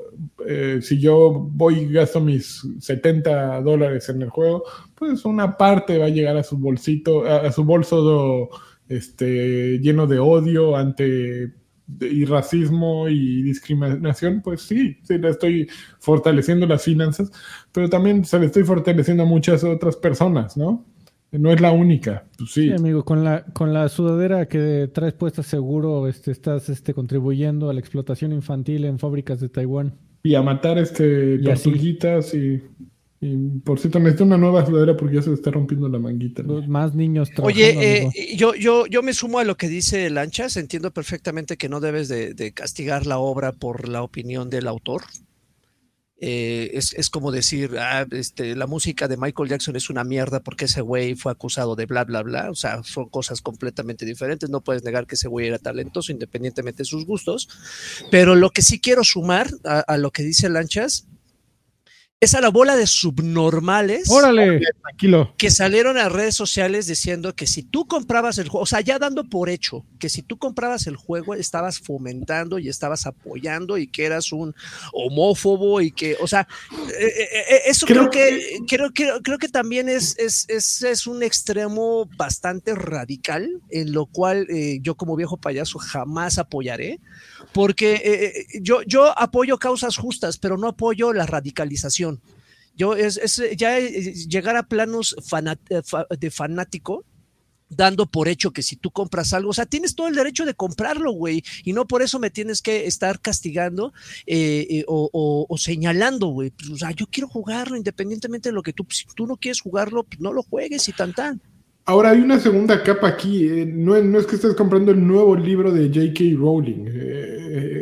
Eh, si yo voy y gasto mis 70 dólares en el juego, pues una parte va a llegar a su bolsito, a, su bolso este, lleno de odio ante y racismo y discriminación, pues sí, sí, le estoy fortaleciendo las finanzas, pero también se le estoy fortaleciendo a muchas otras personas, ¿no? No es la única, pues sí. amigo, con la, con la sudadera que traes puesta seguro este, estás este, contribuyendo a la explotación infantil en fábricas de Taiwán. Y a matar este, tortuguitas y, por cierto, necesito una nueva sudadera porque ya se está rompiendo la manguita. más niños Oye, eh, yo, yo, yo me sumo a lo que dice Lanchas. Entiendo perfectamente que no debes de castigar la obra por la opinión del autor. Eh, es, como decir, ah, este, la música de Michael Jackson es una mierda porque ese güey fue acusado de bla, bla, bla. O sea, son cosas completamente diferentes. No puedes negar que ese güey era talentoso independientemente de sus gustos. Pero lo que sí quiero sumar a, a lo que dice Lanchas es a la bola de subnormales. Órale, tranquilo. Que salieron a redes sociales diciendo que si tú comprabas el juego, o sea, ya dando por hecho que si tú comprabas el juego estabas fomentando y estabas apoyando y que eras un homófobo y que, o sea, eh, eh, eh, eso creo, que, creo, creo, que también es, es, es, un extremo bastante radical, en lo cual yo como viejo payaso jamás apoyaré, porque yo, yo apoyo causas justas, pero no apoyo la radicalización. Yo es, ya eh, llegar a planos eh, de fanático dando por hecho que si tú compras algo, o sea, tienes todo el derecho de comprarlo, güey, y no por eso me tienes que estar castigando eh, o, señalando, güey. Pues, o sea, yo quiero jugarlo independientemente de lo que tú, si tú no quieres jugarlo, pues no lo juegues y tan tan. Ahora hay una segunda capa aquí. no, no, es que estés comprando el nuevo libro de J.K. Rowling.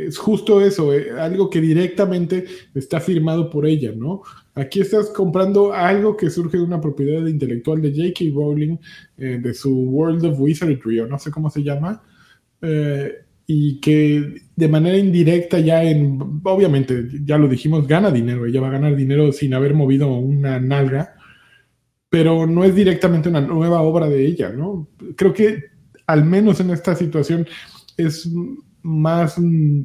es justo eso, algo que directamente está firmado por ella, ¿no? Aquí estás comprando algo que surge de una propiedad intelectual de J.K. Rowling, eh, de su World of Wizardry, o no sé cómo se llama, eh, y que de manera indirecta ya en, obviamente, ya lo dijimos, gana dinero, ella va a ganar dinero sin haber movido una nalga, pero no es directamente una nueva obra de ella, ¿no? Creo que al menos en esta situación es más, mm,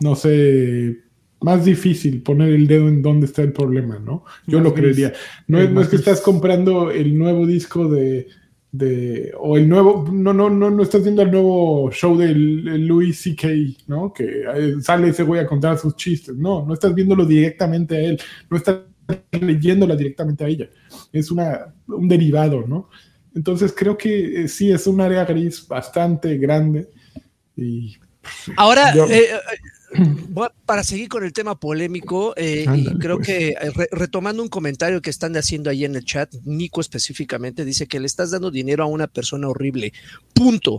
no sé, más difícil poner el dedo en dónde está el problema, ¿no? Yo lo creería. No es, no es que estás comprando el nuevo disco de, de, o el nuevo, no, no, no, no estás viendo el nuevo show de Louis C.K., ¿no? Que eh, sale ese güey a contar sus chistes. No, no estás viéndolo directamente a él. No estás leyéndola directamente a ella. Es una, un derivado, ¿no? Entonces creo que eh, sí es un área gris bastante grande. Y, pues, Ahora, eh, para seguir con el tema polémico, eh, y creo pues. que retomando un comentario que están haciendo ahí en el chat, Nico específicamente dice que le estás dando dinero a una persona horrible. Punto.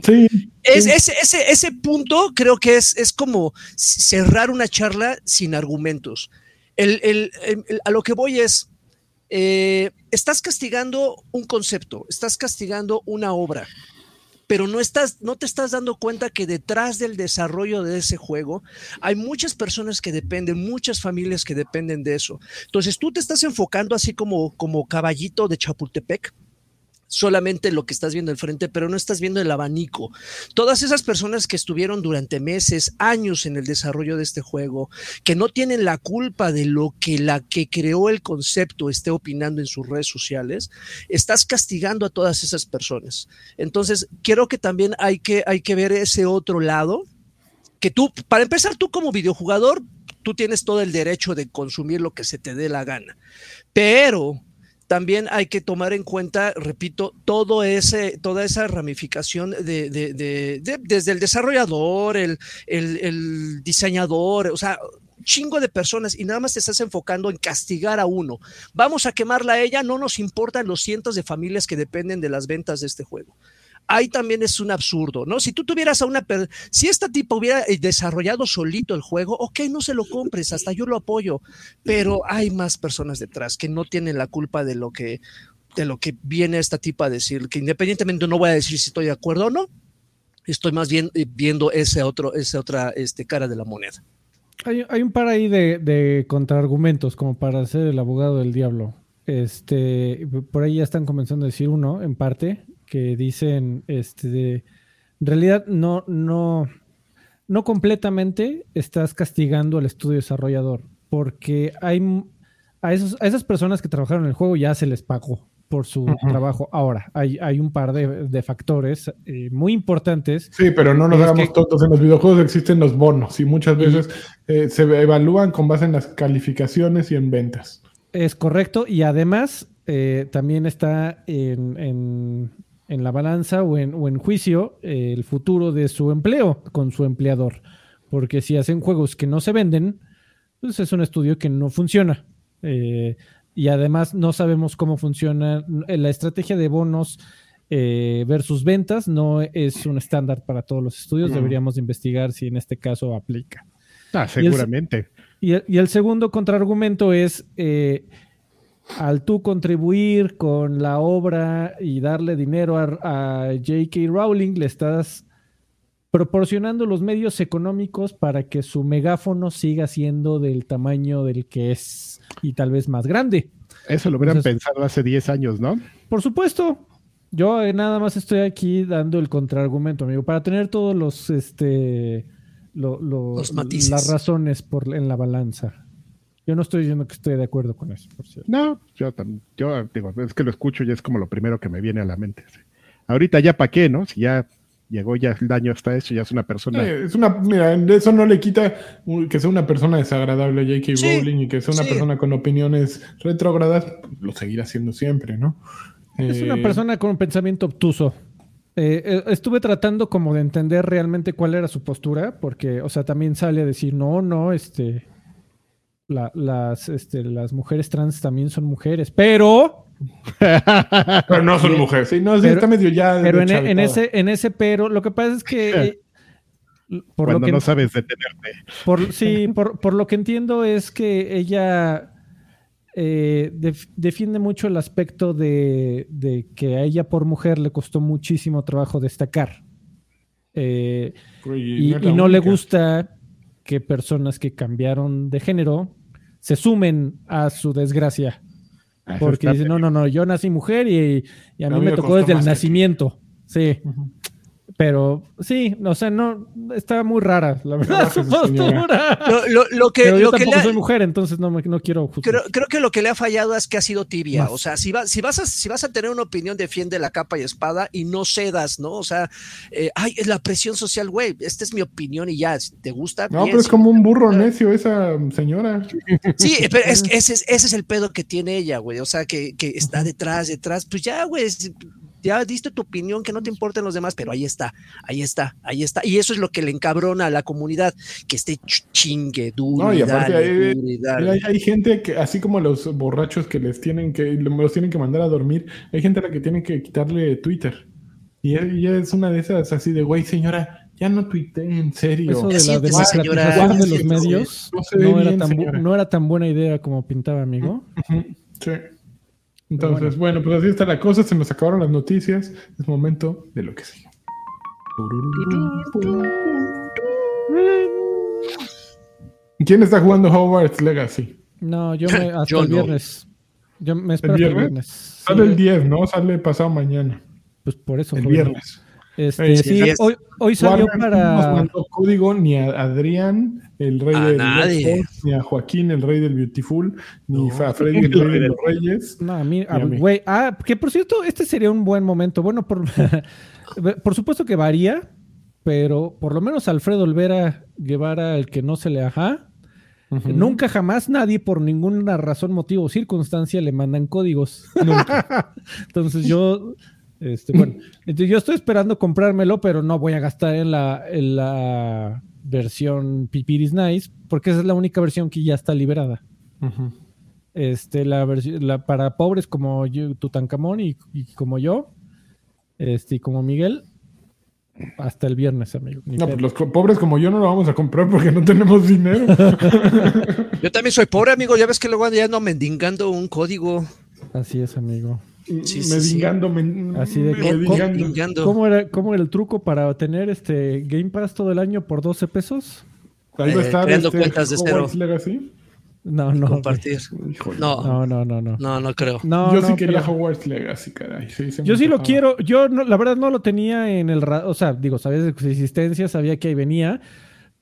es, Ese, ese, punto creo que es, es como cerrar una charla sin argumentos. A lo que voy es, eh, estás castigando un concepto, estás castigando una obra, pero no, estás, no te estás dando cuenta que detrás del desarrollo de ese juego hay muchas personas que dependen, muchas familias que dependen de eso. Entonces tú te estás enfocando así como, como caballito de Chapultepec solamente lo que estás viendo al frente, pero no estás viendo el abanico. Todas esas personas que estuvieron durante meses, años en el desarrollo de este juego, que no tienen la culpa de lo que la que creó el concepto esté opinando en sus redes sociales, estás castigando a todas esas personas. Entonces, quiero que también hay que, hay que ver ese otro lado, que tú, para empezar, tú como videojugador, tú tienes todo el derecho de consumir lo que se te dé la gana, pero también hay que tomar en cuenta, repito, todo ese, toda esa ramificación de, desde el desarrollador, el, el, diseñador, o sea, chingo de personas y nada más te estás enfocando en castigar a uno. Vamos a quemarla a ella, no nos importan los cientos de familias que dependen de las ventas de este juego ahí también es un absurdo, ¿no? Si tú tuvieras a una, si esta tipo hubiera eh, desarrollado solito el juego, ok, no se lo compres, hasta yo lo apoyo, pero hay más personas detrás que no tienen la culpa de lo que, de lo que viene esta tipa a decir, que independientemente no voy a decir si estoy de acuerdo o no, estoy más bien eh, viendo ese otro, esa otra este, cara de la moneda. Hay, un par ahí de, de contraargumentos como para ser el abogado del diablo. Este, por ahí ya están comenzando a decir uno, en parte, que dicen, este, de, en realidad no, no, no completamente estás castigando al estudio desarrollador, porque hay a, esos, a esas personas que trabajaron en el juego ya se les pagó por su trabajo. Ahora, hay, hay un par de, factores eh, muy importantes. Sí, pero no nos hagamos todos. En los videojuegos existen los bonos y muchas veces eh, se evalúan con base en las calificaciones y en ventas. Es correcto. Y además, eh, también está en, en la balanza o en, o en juicio eh, el futuro de su empleo con su empleador. Porque si hacen juegos que no se venden, pues es un estudio que no funciona. Eh, y además no sabemos cómo funciona la estrategia de bonos eh, versus ventas. No es un estándar para todos los estudios. Deberíamos investigar si en este caso aplica. Ah, seguramente. Y el, y el, segundo contraargumento es al tú contribuir con la obra y darle dinero a, J.K. Rowling, le estás proporcionando los medios económicos para que su megáfono siga siendo del tamaño del que es y tal vez más grande. Eso lo hubieran pensado hace 10 años, ¿no? Por supuesto. Yo eh, nada más estoy aquí dando el contraargumento, amigo, para tener todos los, este, los, las razones por, en la balanza. Yo no estoy diciendo que estoy de acuerdo con eso, por cierto. No, yo también, yo digo, es que lo escucho y es como lo primero que me viene a la mente. Ahorita ya para qué, ¿no? Si ya llegó ya el daño hasta eso, ya es una persona. Eh, es una, mira, eso no le quita que sea una persona desagradable J.K. Rowling y que sea una persona con opiniones retrógradas, lo seguirá siendo siempre, ¿no? Es una eh, persona con un pensamiento obtuso. Eh, estuve tratando como de entender realmente cuál era su postura, porque, o sea, también sale a decir, no, no, este, las, este, las mujeres trans también son mujeres, pero... pero no son mujeres. Sí, no, está medio ya. Pero en, ese, en ese pero, lo que pasa es que... Eh, por Cuando lo que, no sabes detenerte. Por, sí, por, por, lo que entiendo es que ella eh, defiende mucho el aspecto de, de, que a ella por mujer le costó muchísimo trabajo destacar. Eh, y, y, no le gusta que personas que cambiaron de género se sumen a su desgracia. Ah, Porque dicen, no, no, no, yo nací mujer y, a mí me tocó desde el nacimiento. Sí. Pero sí, o sea, no, está muy rara, la verdad, su postura. Lo, lo, que, Pero yo lo que tampoco ha- soy mujer, entonces no, no quiero. Creo, creo que lo que le ha fallado es que ha sido tibia. Más. O sea, si, va- si, vas a, si vas a tener una opinión, defiende la capa y espada y no cedas, ¿no? O sea, eh, ay, es la presión social, güey. Esta es mi opinión y ya, si te gusta. No, bien, pero es como un burro necio esa señora. Sí, pero es, ese, es, ese es el pedo que tiene ella, güey. O sea, que, que está detrás, detrás. Pues ya, güey, es- ya diste tu opinión, que no te importen los demás, pero ahí está, ahí está, ahí está. Y eso es lo que le encabrona a la comunidad, que esté ch- chingue, duro, No, y aparte dale, hay- duro Hay, gente que, así como los borrachos que les tienen que, los tienen que mandar a dormir, hay gente a la que tienen que quitarle Twitter. Y ella es una de esas así de, güey, señora, ya no tuitee en serio. Eso de la Siéntese, señora, democratización de los medios No era, bien, tan bu- señora. no era tan buena idea como pintaba, amigo. Sí. Entonces, bueno. pues así está la cosa, se nos acabaron las noticias, es momento de lo que sigue. ¿Quién está jugando Hogwarts Legacy? No, yo me, hasta Yo el no. viernes. Yo me espero hasta el viernes? viernes. Sale Sí, el 10, ¿no? Sale pasado mañana, Pues por eso. el joven. viernes. Este, sí, el 10. hoy, hoy salió Warner no nos para. mandó código ni a Adrián, el rey A del nadie. Ni a Joaquín, el rey del Beautiful, ni No. a Freddy, el rey de los reyes. No, a mí, a mí. güey. Ah, que por cierto, este sería un buen momento. Bueno, por, por supuesto que varía, pero por lo menos Alfredo Olvera Guevara, el que no se le ajá. Nunca jamás nadie por ninguna razón, motivo o circunstancia le mandan códigos. Entonces yo, este, bueno, entonces yo estoy esperando comprármelo, pero no voy a gastar en la, en la versión Pipiris Nice, porque esa es la única versión que ya está liberada. Este, la versión la, para pobres como yo, Tutankamón y, y como yo, este, y como Miguel, hasta el viernes, amigo. No, pues los co- pobres como yo no lo vamos a comprar porque no tenemos dinero. Yo también soy pobre, amigo. Ya ves que luego ya ando mendigando un código. Así es, amigo. Sí, sí, medingando, men- Así de- medingando. Mendigando. ¿Cómo era, ¿Cómo era el truco para tener este Game Pass todo el año por 12 pesos? Ahí va a Eh, estar creando este cuentas de Hogwarts cero. Legacy. No, no. Compartir. No, No, no, no, no. no, no creo. No, yo no, sí quería pero- Hogwarts Legacy, caray. Sí, se me Yo sí lo quiero. Yo, no, la verdad, no lo tenía en el. ra- O sea, digo, sabía de su existencia, sabía que ahí venía.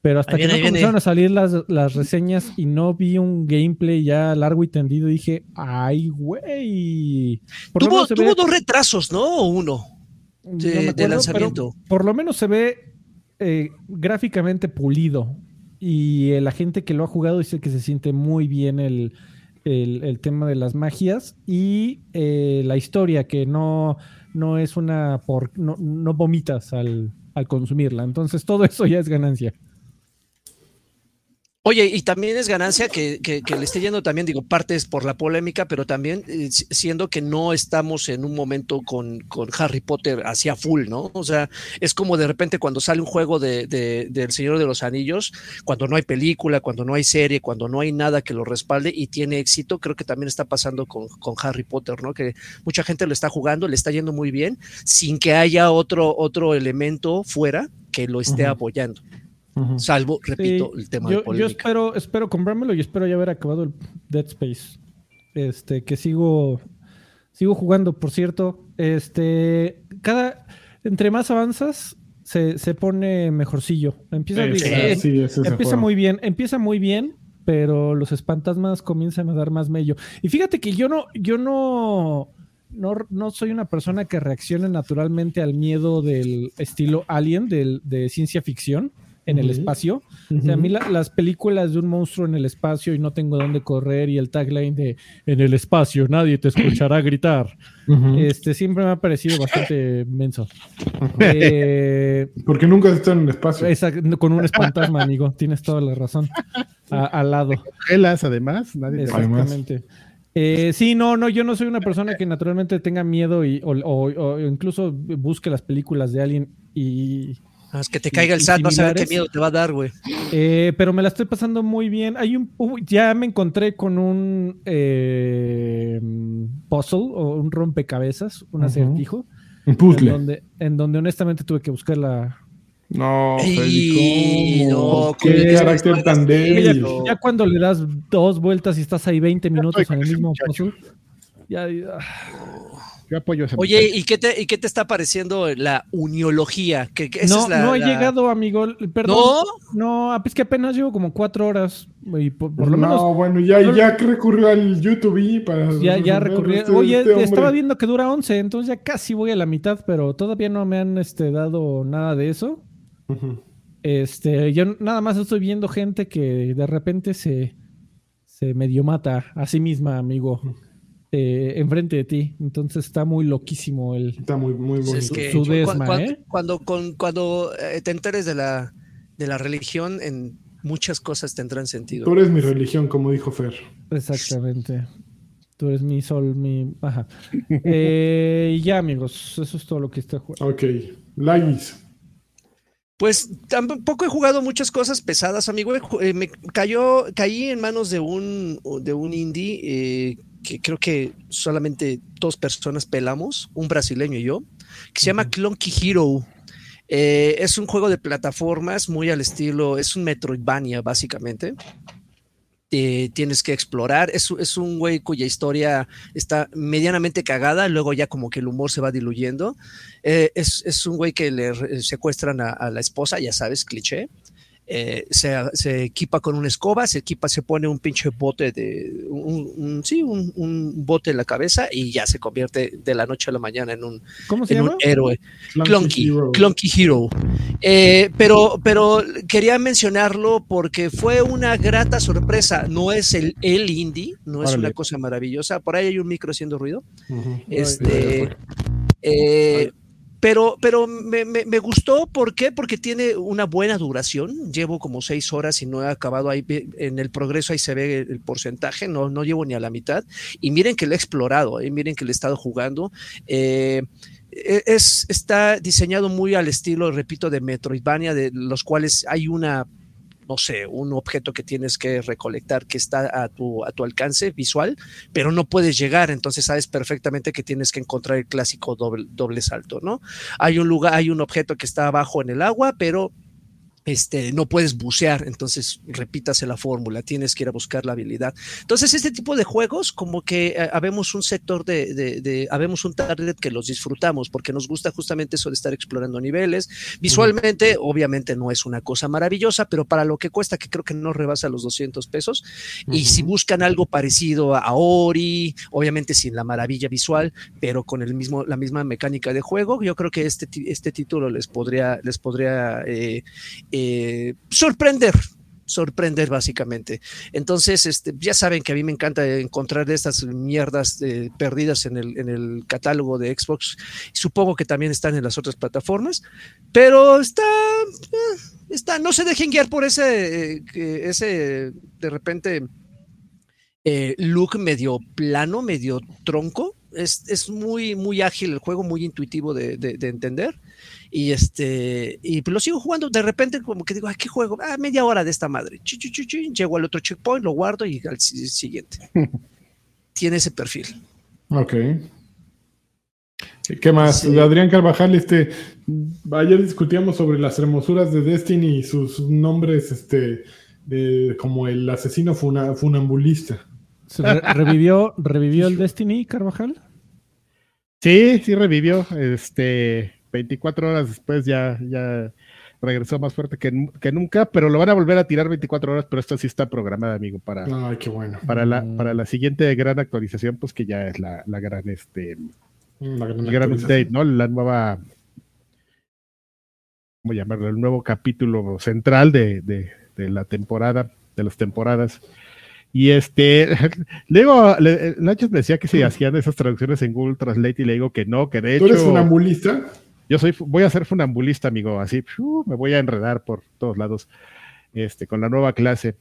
Pero hasta Ahí que viene, no viene. comenzaron a salir las, las reseñas y no vi un gameplay ya largo y tendido, dije, ¡ay, güey! Tuvo, tuvo ve- dos retrasos, ¿no? O uno. no de- acuerdo, lanzamiento. Por lo menos se ve eh, gráficamente pulido. Y eh, la gente que lo ha jugado dice que se siente muy bien el, el- el tema de las magias y eh, la historia, que no, no es una por no, no vomitas al, al consumirla. Entonces todo eso ya es ganancia. Oye, y también es ganancia que, que- que le esté yendo también, digo, parte es por la polémica, pero también eh, si- siendo que no estamos en un momento con, con Harry Potter hacia full, ¿no? O sea, es como de repente cuando sale un juego de, de- del Señor de los Anillos, cuando no hay película, cuando no hay serie, cuando no hay nada que lo respalde y tiene éxito, creo que también está pasando con, con Harry Potter, ¿no? Que mucha gente lo está jugando, le está yendo muy bien, sin que haya otro, otro elemento fuera que lo esté apoyando. Salvo, repito, Sí, el tema yo, de yo polémica. espero, espero comprármelo y espero ya haber acabado el Dead Space. Este, que sigo, sigo jugando, por cierto. Este, cada, entre más avanzas, se, se pone mejorcillo. Empieza, Sí, digo, Sí. es empieza muy bien, empieza muy bien, pero los espantasmas comienzan a dar más mello. Y fíjate que yo no, yo no, no, no soy una persona que reaccione naturalmente al miedo del estilo Alien, del, de ciencia ficción en el espacio. O sea, a mí la- las películas de un monstruo en el espacio y no tengo dónde correr y el tagline de en el espacio nadie te escuchará gritar. Este siempre me ha parecido bastante menso. Eh, Porque nunca has estado en el espacio. exacto, con un espantasma, amigo. Tienes toda la razón. A- al lado. Gelas, además, nadie Exactamente. Eh, sí, no, no, yo no soy una persona que naturalmente tenga miedo y, o, o- o incluso busque las películas de Alien y, Ah, es que te caiga el SAT, vas a ver qué miedo te va a dar, güey. Eh, pero me la estoy pasando muy bien. Hay un, uy, ya me encontré con un eh, puzzle o un rompecabezas, un acertijo, Un en puzzle. donde, en donde honestamente tuve que buscar la. No, Freddy, no, Qué ¿cómo carácter que tan no? débil. Ya, ya cuando le das dos vueltas y estás ahí 20 minutos en el mismo puzzle. Ya, Yo apoyo ese Oye, ¿y qué, te, ¿y qué te está pareciendo la uniología? Que, no, no he llegado, amigo. Perdón. ¿No? No, es que apenas llevo como cuatro horas. Y por, lo menos. No, bueno, ya, ya recurrió al YouTube para. Ya, ya recurrí. Este, Oye, este estaba viendo que dura 11, entonces ya casi voy a la mitad, pero todavía no me han este, dado nada de eso. Este, yo nada más estoy viendo gente que de repente se, se medio mata a sí misma, amigo. Eh, enfrente de ti. Entonces está muy loquísimo el. Está muy, muy bonito. su desma, cuando, ¿eh? cuando, cuando, eh, te enteres de la, de la religión, en muchas cosas tendrán sentido. Tú eres mi religión, como dijo Fer. Exactamente. Tú eres mi sol, mi. Ajá. eh, ya, amigos, eso es todo lo que está jugando. Ok. Lagis. Pues tampoco he jugado muchas cosas pesadas, amigo. me cayó, caí en manos de un, de un indie eh, que creo que solamente dos personas pelamos, un brasileño y yo, que se llama Clunky Hero. Eh, es un juego de plataformas muy al estilo, es un Metroidvania básicamente. Eh, tienes que explorar. Es, es un güey cuya historia está medianamente cagada, luego ya como que el humor se va diluyendo. Eh, es, es, un güey que le secuestran a, a, la esposa, ya sabes, cliché. Eh, se, equipa con una escoba, se equipa, se pone un pinche bote de, un, sí, un, bote en la cabeza y ya se convierte de la noche a la mañana en un, héroe. Clunky, Clunky Hero. Eh, pero, pero quería mencionarlo porque fue una grata sorpresa. No es el, el indie, no es una cosa maravillosa. Por ahí hay un micro haciendo ruido. Este. Eh, pero, pero me, me, gustó, ¿por qué? Porque tiene una buena duración. Llevo como seis horas y no he acabado ahí. En el progreso ahí se ve el porcentaje, no, no llevo ni a la mitad. Y miren que lo he explorado, ¿eh? miren que le he estado jugando. Eh, e, es, está diseñado muy al estilo, repito, de Metroidvania, de los cuales hay una no sé, un objeto que tienes que recolectar que está a tu, a tu alcance visual, pero no puedes llegar, entonces sabes perfectamente que tienes que encontrar el clásico doble, doble salto, ¿no? Hay un lugar, hay un objeto que está abajo en el agua, pero este, no puedes bucear, entonces repítase la fórmula, tienes que ir a buscar la habilidad. Entonces, este tipo de juegos, como que eh, habemos un sector de, de, habemos un target que los disfrutamos, porque nos gusta justamente eso de estar explorando niveles. Visualmente, obviamente no es una cosa maravillosa, pero para lo que cuesta, que creo que no rebasa los 200 pesos, y si buscan algo parecido a Ori, obviamente sin la maravilla visual, pero con el mismo, la misma mecánica de juego, yo creo que este, este título les podría, les podría eh, eh, sorprender, sorprender básicamente. Entonces, este, ya saben que a mí me encanta encontrar estas mierdas eh, perdidas en el, en el, catálogo de Xbox. Supongo que también están en las otras plataformas, pero está, eh, está no se dejen guiar por ese, ese de repente look medio plano, medio tronco. Es, es, muy, muy ágil el juego, muy intuitivo de, de entender. Y este, y lo sigo jugando. De repente, como que digo, ¿a qué juego? Ah, media hora de esta madre. llego al otro checkpoint, lo guardo y al siguiente. Tiene ese perfil. Ok. ¿Qué más? Adrián Carvajal, este, ayer discutíamos sobre las hermosuras de Destiny y sus nombres, este, de, como el asesino funambulista. Revivió, ¿Revivió el Destiny, Carvajal? Sí, sí revivió. Este, 24 horas después ya, ya regresó más fuerte que, nunca, pero lo van a volver a tirar 24 horas, pero esto sí está programada, amigo, para, Ay, qué bueno. para, la, mm. para la siguiente gran actualización, pues que ya es la, la gran, este, la gran, update, ¿no? La nueva, ¿cómo llamarlo? El nuevo capítulo central de, de, de la temporada, de las temporadas. Y este, luego, Nachos me decía que si hacían esas traducciones en Google Translate y le digo que no, que de hecho. ¿Tú eres funambulista? Yo soy, voy a ser funambulista, amigo, así, me voy a enredar por todos lados, este, con la nueva clase.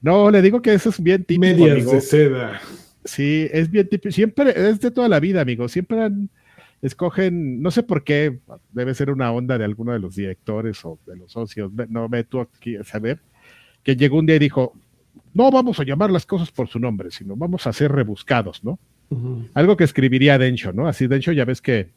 No, le digo que eso es bien típico. Medias de seda. Sí, es bien típico. Siempre, es de toda la vida, amigo. Siempre escogen, no sé por qué, debe ser una onda de alguno de los directores o de los socios, no me tú aquí a saber, que llegó un día y dijo, no vamos a llamar las cosas por su nombre, sino vamos a ser rebuscados, ¿no? Algo que escribiría Dencho, ¿no? Así Dencho ya ves que,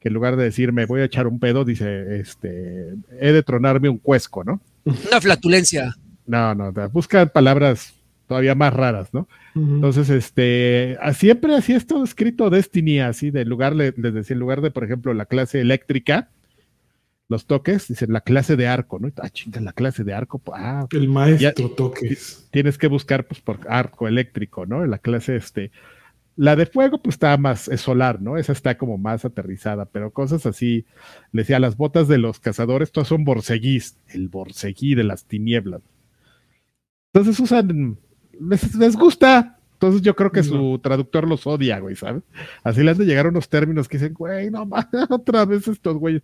que, en lugar de decirme voy a echar un pedo, dice, este, he de tronarme un cuesco, ¿no? Una flatulencia. No, no, buscan palabras todavía más raras, ¿no? Entonces, este, siempre así es todo escrito Destiny, así, de lugar, les decía, en lugar de, por ejemplo, la clase eléctrica, los toques, dicen la clase de arco, ¿no? Ah, chinga, la clase de arco. Pues, ah, el maestro toques. Tienes que buscar, pues, por arco eléctrico, ¿no? La clase, este, la de fuego, pues está más, es solar, ¿no? Esa está como más aterrizada, pero cosas así, le decía, las botas de los cazadores, todas son borseguís, el borseguí de las tinieblas. Entonces usan, les gusta, entonces yo creo que su traductor los odia, güey, ¿sabes? Así le han de llegar unos términos que dicen, güey, no más, otra vez estos güeyes.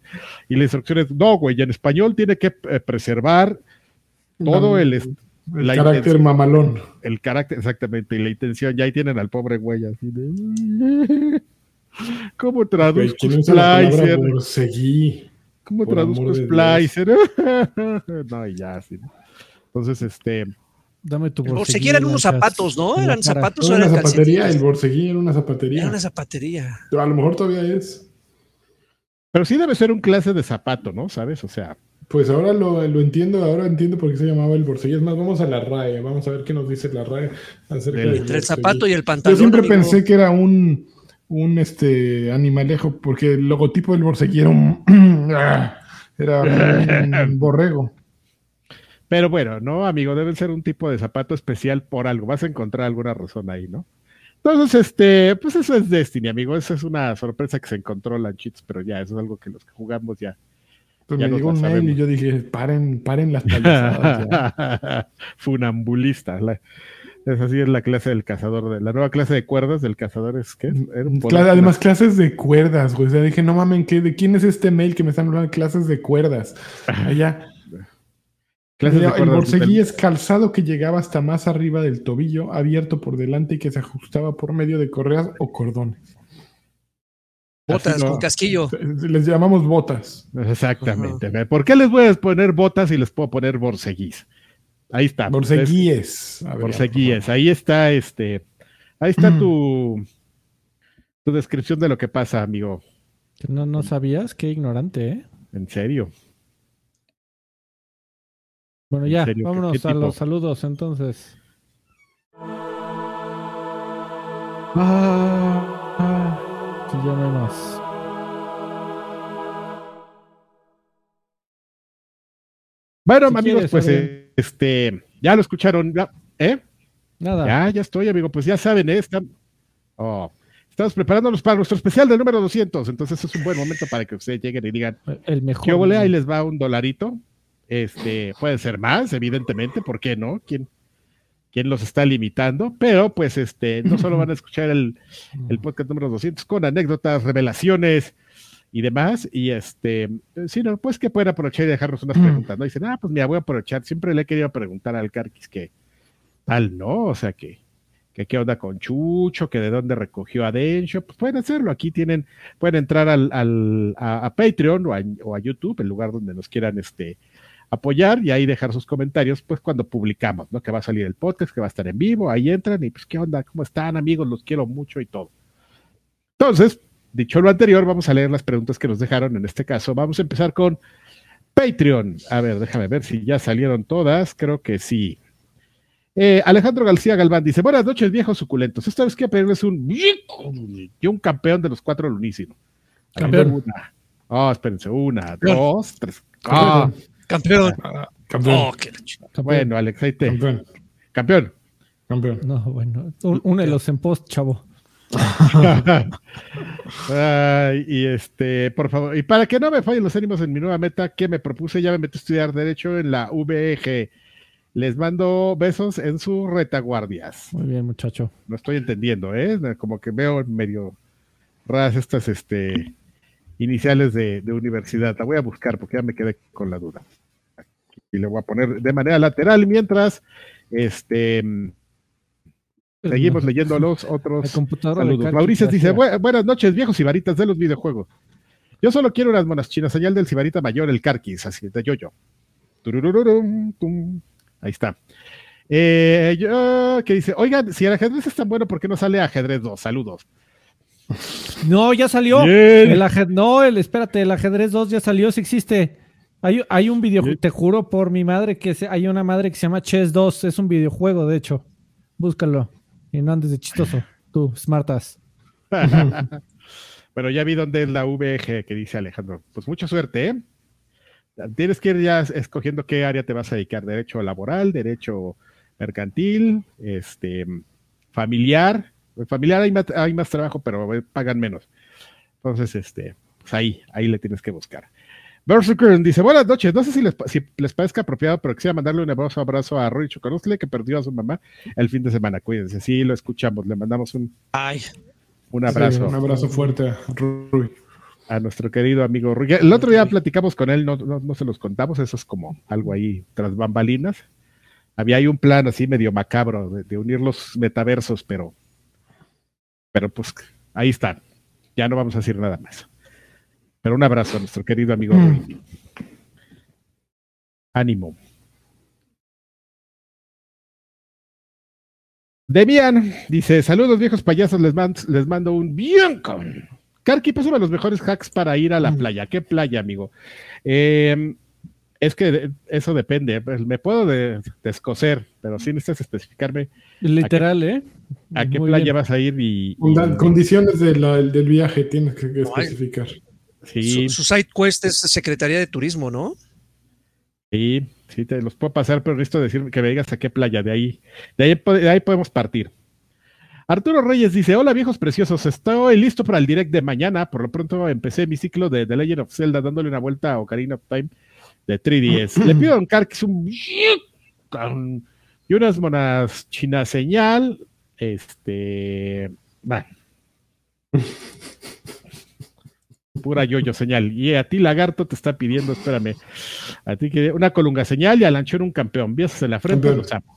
Y la instrucción es, no, güey, en español tiene que eh, preservar todo el, el carácter mamalón. El carácter, exactamente, y la intención, ya ahí tienen al pobre güey así de... ¿Cómo traduzco Splicer? ¿Cómo traduzco Splicer? no, y ya, sí. Entonces, este Dame tu borseguí. eran unos zapatos, ¿no? Eran zapatos. Era una zapatería, el borseguí era una zapatería. Era una zapatería. Pero a lo mejor todavía es. Pero sí debe ser un clase de zapato, ¿no? ¿Sabes? O sea. Pues ahora lo, entiendo, ahora entiendo por qué se llamaba el borseguí. Es más, vamos a la RAE, vamos a ver qué nos dice la RAE acerca del, Entre el zapato y el pantalón. Yo siempre pensé que era un, un este animalejo, porque el logotipo del borseguí era un, era un borrego. Pero bueno, no, amigo, debe ser un tipo de zapato especial por algo. Vas a encontrar alguna razón ahí, ¿no? Entonces, este, pues eso es Destiny, amigo. Eso es una sorpresa que se encontró la cheats, pero ya, eso es algo que los que jugamos ya. Pues me llegó un mail y yo dije, paren, paren las palizadas. Funambulista. es así es la clase del cazador, de la nueva clase de cuerdas del cazador es que además clases de cuerdas, güey. O sea, dije, no mamen, ¿qué, ¿de quién es este mail que me están hablando de clases de cuerdas? Allá el borseguí es calzado que llegaba hasta más arriba del tobillo, abierto por delante y que se ajustaba por medio de correas o cordones. Botas con casquillo. Les llamamos botas. Exactamente. ¿Por qué les voy a poner botas y les puedo poner borseguís? Ahí está. Borseguíes. Borseguíes. Ahí está este. Ahí está mm. tu, tu descripción de lo que pasa, amigo. No, no sabías, qué ignorante, ¿eh? En serio. Bueno, ya, vámonos a los saludos entonces. Ah, ah, ya no hay más. Bueno, amigos, pues este, ya lo escucharon, ¿eh? Nada. Ya, ya estoy, amigo, pues ya saben, ¿eh? oh, estamos preparándonos para nuestro especial del número 200, entonces es un buen momento para que ustedes lleguen y digan, el mejor. ¿qué Ahí les va un dolarito. Este, puede ser más, evidentemente, ¿por qué no? ¿Quién, quién los está limitando? Pero, pues, este, no solo van a escuchar el, el podcast número 200 con anécdotas, revelaciones y demás, y este, sino, pues que pueden aprovechar y dejarnos unas preguntas, ¿no? Dicen, ah, pues mira, voy a aprovechar, siempre le he querido preguntar al Carquis que tal, ¿no? O sea, que, que qué onda con Chucho, que de dónde recogió a Dencho, pues pueden hacerlo. Aquí tienen, pueden entrar al, al a, Patreon o a, o a, YouTube, el lugar donde nos quieran este, apoyar y ahí dejar sus comentarios, pues cuando publicamos, ¿no? Que va a salir el podcast, que va a estar en vivo, ahí entran y pues, ¿qué onda? ¿Cómo están amigos? Los quiero mucho y todo. Entonces, dicho lo anterior, vamos a leer las preguntas que nos dejaron en este caso. Vamos a empezar con Patreon. A ver, déjame ver si ya salieron todas, creo que sí. Eh, Alejandro García Galván dice, buenas noches viejos suculentos. Esta vez quiero pedirles un y un campeón de los cuatro lunísimos. Campeón. Una. Oh, espérense, una, dos, tres. Ah, Campeón. campeón. Oh, bueno, Alex, ahí te. Campeón. Campeón. Campeón. No, bueno. Únelos en post, chavo. y este, por favor, y para que no me fallen los ánimos en mi nueva meta que me propuse, ya me metí a estudiar Derecho en la VG. Les mando besos en sus retaguardias. Muy bien, muchacho. No estoy entendiendo, ¿eh? Como que veo medio raras estas, este, iniciales de, universidad. La voy a buscar porque ya me quedé con la duda. Y le voy a poner de manera lateral mientras este seguimos leyendo los otros saludos. Mauricio dice, buenas noches, viejos varitas de los videojuegos. Yo solo quiero unas monas chinas, señal del cibarita mayor, el Carquis, así de yo-yo. Ahí está. Eh, yo, que dice, oigan, si el ajedrez es tan bueno, ¿por qué no sale ajedrez 2? Saludos. No, ya salió. El no, el, espérate, el ajedrez 2 ya salió, sí existe. Hay, un videojuego, te juro por mi madre que hay una madre que se llama Chess 2, es un videojuego, de hecho. búscalo. Y no andes de chistoso, tú, smartas. Pero ya vi dónde es la VG que dice Alejandro. Pues mucha suerte, ¿eh? Tienes que ir ya escogiendo qué área te vas a dedicar, derecho laboral, derecho mercantil, este, familiar. Familiar hay más, hay más trabajo, pero pagan menos. Entonces, este, pues ahí, ahí le tienes que buscar. Berserker dice, buenas noches, no sé si les, si les parezca apropiado, pero quisiera mandarle un abrazo, abrazo a Roy Chocarusle, que perdió a su mamá el fin de semana. Cuídense, sí, lo escuchamos, le mandamos un, Ay. un abrazo. un abrazo fuerte a Rui. A nuestro querido amigo Rui. El otro día platicamos con él, no, no, se los contamos, eso es como algo ahí tras bambalinas. Había ahí un plan así medio macabro de, de unir los metaversos, pero, pero pues ahí están. Ya no vamos a decir nada más. Pero un abrazo a nuestro querido amigo Rui. Ánimo. Demian dice: Saludos, viejos payasos. Les, les mando un bien con. Karki, pues uno de los mejores hacks para ir a la playa. ¿Qué playa, amigo? Em, es que eso depende. Pues, me puedo descoser, pero sí necesitas especificarme. Literal, ¿eh? ¿A qué playa vas a ir? Y, Condiciones del viaje tienes que especificar. Su, site quest es Secretaría de Turismo, ¿no? Sí, sí, te los puedo pasar, pero necesito decir que me digas a qué playa, de ahí, de ahí, de ahí podemos partir. Arturo Reyes dice: Hola viejos preciosos, estoy listo para el direct de mañana. Por lo pronto empecé mi ciclo de The Legend of Zelda dándole una vuelta a Ocarina of Time de 3DS. Le pido a Don Car que es un y unas monas china señal. Este. Bueno. Pura yo-yo señal. Y a ti, lagarto, te está pidiendo, espérame. A ti que una colunga señal y al anchón un campeón. Besos en la frente, los amo.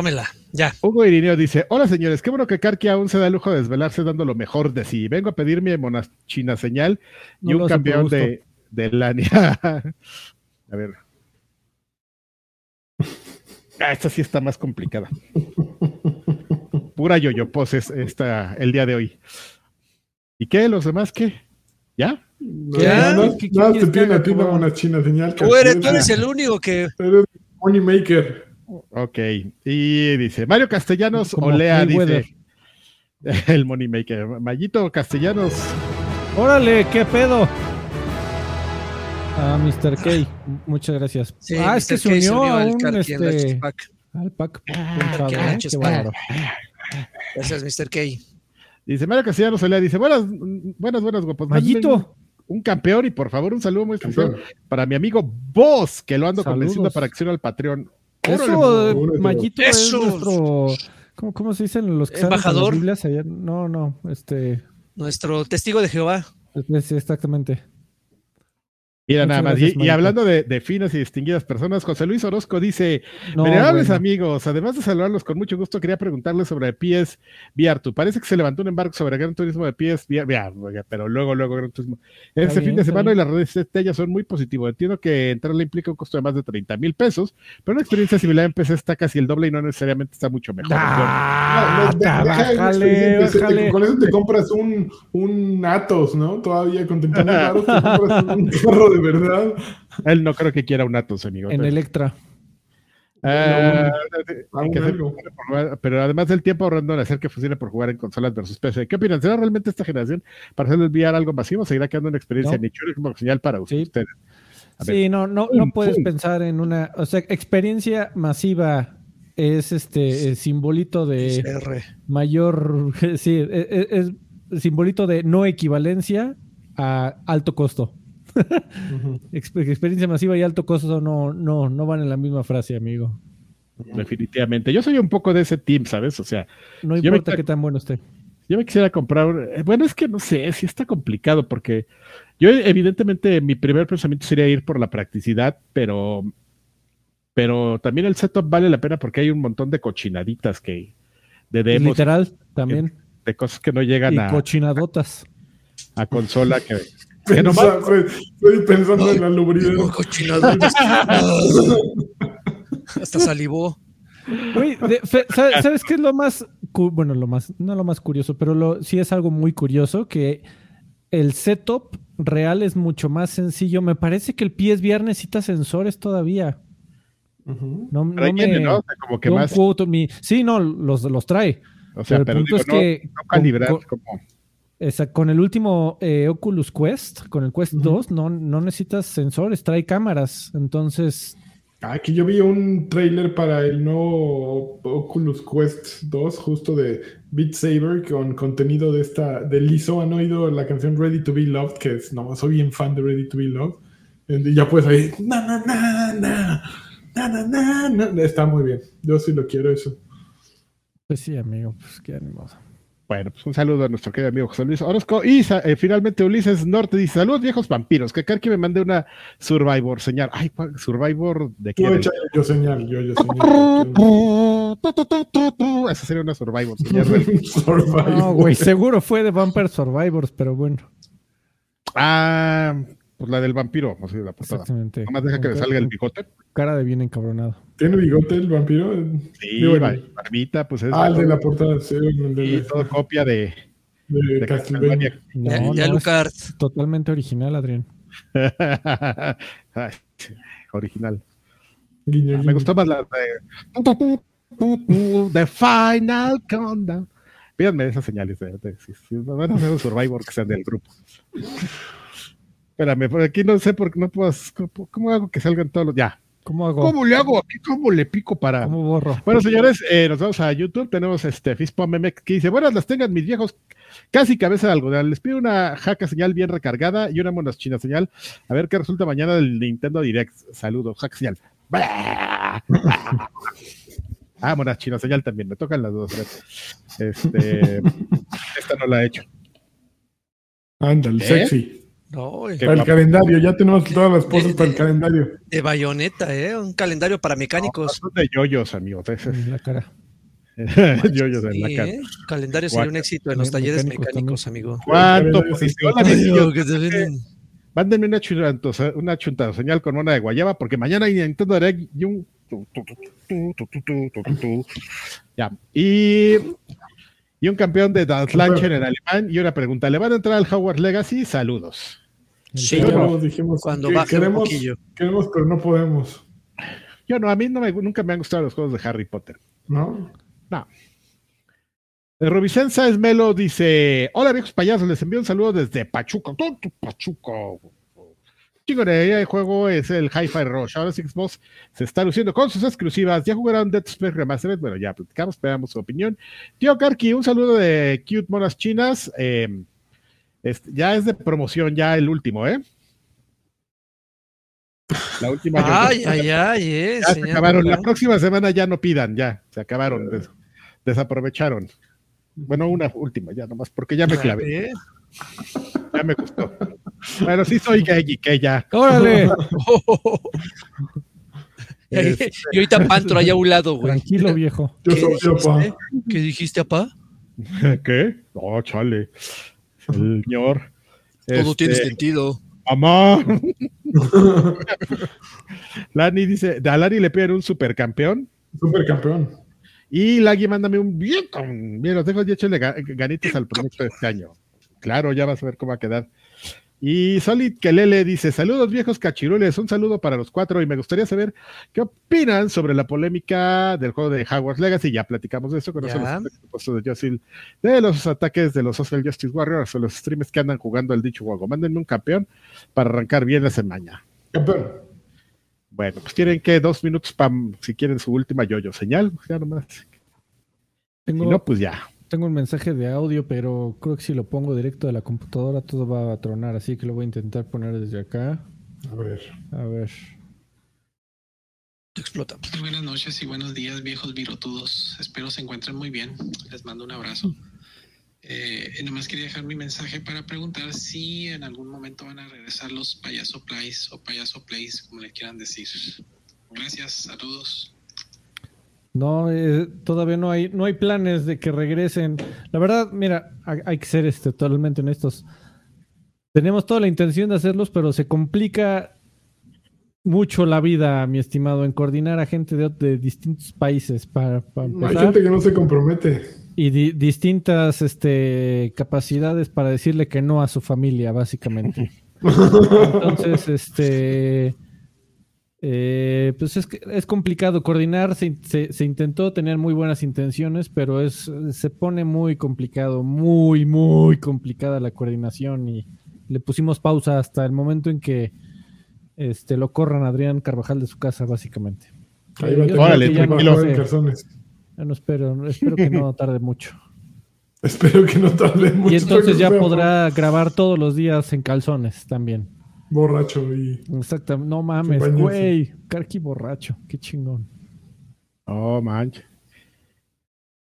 Tómela, ya. Hugo Irineo dice: Hola señores, qué bueno que Karki aún se da el lujo de desvelarse dando lo mejor de sí. Vengo a pedirme china señal y un campeón de, de Lania. a ver. Ah, esta sí está más complicada pura yoyo poses esta, el día de hoy. ¿Y qué? ¿Los demás qué? ¿Ya? ¿Ya? No, no, te tiene a ti una china señal. Tú eres, tú eres el único que. Eres money maker. Ok. Y dice Mario Castellanos Olea dice. El money maker. Mayito Castellanos. Órale, qué pedo. Ah, Mr. K, muchas gracias. ah, es que se unió, a un este, al pack. Ah, ¿eh? qué Gracias, Mr. K. Dice Mario Castellanos Solea, dice, buenas, buenas, buenas, guapos. Mayito. Un, campeón y por favor un saludo muy especial para mi amigo Vos, que lo ando convenciendo para que se al Patreon. Eso, Mayito es nuestro, ¿cómo, ¿cómo, se dicen los que Embajador. Las No, no, este. Nuestro testigo de Jehová. Sí, exactamente. Mira, nada más. y, hablando de, finas y distinguidas personas, José Luis Orozco dice: Venerables amigos, además de saludarlos con mucho gusto, quería preguntarles sobre PS VR. ¿Tú parece que se levantó un embargo sobre Gran Turismo de PS VR, pero luego, luego Gran Turismo. Este fin de semana y las redes de ella son muy positivos. Entiendo que entrarle implica un costo de más de 30 mil pesos, pero una experiencia similar en PC está casi el doble y no necesariamente está mucho mejor. Ah, con eso te compras un, un Atos, ¿no? Todavía con 30 mil te compras un carro de verdad. Él no creo que quiera un Atos, amigo. En Electra. Ah, pero además del tiempo ahorrando en hacer que funcione por jugar en consolas versus PC. ¿Qué opinan? ¿Será realmente esta generación para hacer enviar algo masivo? ¿Seguirá quedando una experiencia no. nicho como señal para ustedes? Sí, no, no, no puedes pensar en una, o sea, experiencia masiva es este simbolito de mayor, sí, es, e, es simbolito de no equivalencia a alto costo. Experiencia masiva y alto costo no, no, no van en la misma frase, amigo. Definitivamente. Yo soy un poco de ese team, ¿sabes? O sea, no importa qué tan bueno esté. Yo me quisiera comprar. Eh, bueno, es que no sé, si está complicado porque yo, evidentemente, mi primer pensamiento sería ir por la practicidad, pero, pero también el setup vale la pena porque hay un montón de cochinaditas que. De demos, Literal, también. De, cosas que no llegan a. Cochinadotas. A consola que estoy pensando en la lubridad. Hasta salivó. ¿sabes, qué es lo más, bueno, lo más, no lo más curioso, pero lo, sí es algo muy curioso que el setup real es mucho más sencillo. Me parece que el PSVR necesita sensores todavía. No, no me, ¿no? como que más... sí, no, los, los trae. O sea, pero, el punto es que no calibrar como con el último eh, Oculus Quest, con el Quest 2, no, no necesitas sensores, trae cámaras. Entonces. Aquí yo vi un trailer para el nuevo Oculus Quest 2, justo de Beat Saber, con contenido de esta, de Lizzo. ¿Han oído la canción Ready to Be Loved? Que es, no, soy bien fan de Ready to Be Loved. Y ya puedes ahí, na, na, na, na, na, na, na, Está muy bien. Yo sí lo quiero eso. Pues sí, amigo, pues qué animado. Bueno, pues un saludo a nuestro querido amigo José Luis Orozco. Y eh, finalmente Ulises Norte dice: Saludos, viejos vampiros. Que que me mande una Survivor señal. Ay, Survivor de qué? Yo, señal, yo, yo señal. Esa sería una Survivor señal. No, güey, seguro fue de Vampire Survivors, pero bueno. Ah, pues la del vampiro, así la portada. Exactamente. Nomás deja que le salga el bigote. Cara de bien encabronado. ¿Tiene bigote el vampiro? Sí, barbita, pues es. Ah, el de la portada, sí. Y todo copia de. De, Castlevania. No, ya, totalmente original, Adrián. original. Me gustó más la de. The Final Countdown. Pídanme esas señales. De, si, si, van a hacer un Survivor que sean del grupo. Espérame, por aquí no sé por qué no puedo. ¿Cómo, hago que salgan todos los.? Ya. ¿Cómo hago? ¿Cómo le hago aquí? ¿Cómo le pico para.? ¿Cómo borro? Bueno, señores, eh, nos vamos a YouTube. Tenemos este Fispo Meme que dice: Buenas las tengan mis viejos, casi cabeza de algodón. Les pido una jaca señal bien recargada y una monas china señal. A ver qué resulta mañana del Nintendo Direct. Saludos, jaca señal. ah, monas china señal también. Me tocan las dos. Este, esta no la he hecho. Ándale, ¿Eh? sexy. No, para el calendario, ya tenemos todas las cosas para el calendario. De bayoneta, ¿eh? Un calendario para mecánicos. de yoyos, amigos. En la cara. yoyos en la cara. ¿eh? Calendario sería un éxito en los talleres mecánicos, amigo. ¿Cuánto? Mándenme una una chunta señal con una de guayaba, porque mañana hay Nintendo Direct y un. Ya. Y y un campeón de Dance Launcher en alemán. Y una pregunta: ¿le van a entrar al Howard Legacy? Saludos. Sí, dijimos cuando que queremos, queremos, pero no podemos. Yo no, a mí no me, nunca me han gustado los juegos de Harry Potter. ¿No? No. Robicenza Esmelo dice: Hola viejos payasos, les envío un saludo desde Pachuca. Pachuca. Chico de juego es el Hi-Fi Rush. Ahora Xbox se está luciendo con sus exclusivas. Ya jugaron Dead Space Remastered. Bueno, ya platicamos, esperamos su opinión. Tío Karki, un saludo de Cute Monas Chinas. Eh, ya es de promoción, ya el último, ¿eh? La última. Ay, ay, ay, eh, ya se acabaron. La próxima semana ya no pidan, ya. Se acabaron. desaprovecharon. Bueno, una última, ya nomás, porque ya me clavé. Ya me gustó. Bueno, sí soy gay que ya. ¡Órale! Este, y ahorita Pantro allá a un lado, güey. Tranquilo, viejo. ¿Qué, dijiste? ¿Qué dijiste, apá? ¿Qué? No, chale. Señor. Todo tiene este, sentido. Mamá. Lani dice, a Lani le piden un supercampeón. Supercampeón. Y Lagui, mándame un bien, bien, los dejo ya echenle ganitas al proyecto de este año. Claro, ya vas a ver cómo va a quedar. Y Solid Kelele dice: Saludos viejos cachirules, un saludo para los cuatro. Y me gustaría saber qué opinan sobre la polémica del juego de Hogwarts Legacy. Ya platicamos de eso, conocemos los de de los ataques de los Social Justice Warriors o los streamers que andan jugando al dicho juego. Mándenme un campeón para arrancar bien la semana. Campeón. Bueno, pues tienen que dos minutos para si quieren su última yoyo señal, ya nomás. Tengo... no, pues ya. Tengo un mensaje de audio, pero creo que si lo pongo directo de la computadora todo va a tronar, así que lo voy a intentar poner desde acá. A ver. A ver. Explota. Buenas noches y buenos días, viejos virotudos. Espero se encuentren muy bien. Les mando un abrazo. Eh, nomás quería dejar mi mensaje para preguntar si en algún momento van a regresar los payaso plays o payaso plays, como le quieran decir. Gracias, saludos. No, eh, todavía no hay, no hay planes de que regresen. La verdad, mira, hay, que ser este, totalmente honestos. Tenemos toda la intención de hacerlos, pero se complica mucho la vida, mi estimado, en coordinar a gente de, distintos países para, Hay gente que no se compromete. Y distintas este, capacidades para decirle que no a su familia, básicamente. Entonces, este Eh, pues es, que es complicado coordinar, se, se, intentó tener muy buenas intenciones, pero es, se pone muy complicado, muy, muy complicada la coordinación y le pusimos pausa hasta el momento en que este, lo corran Adrián Carvajal de su casa, básicamente. Ahí va Órale, tranquilo. No espero, espero que no tarde mucho. espero que no tarde mucho. Y entonces ya podrá grabar todos los días en calzones también. Borracho y. Exactamente. No mames, güey. Carqui borracho. Qué chingón. Oh, manche.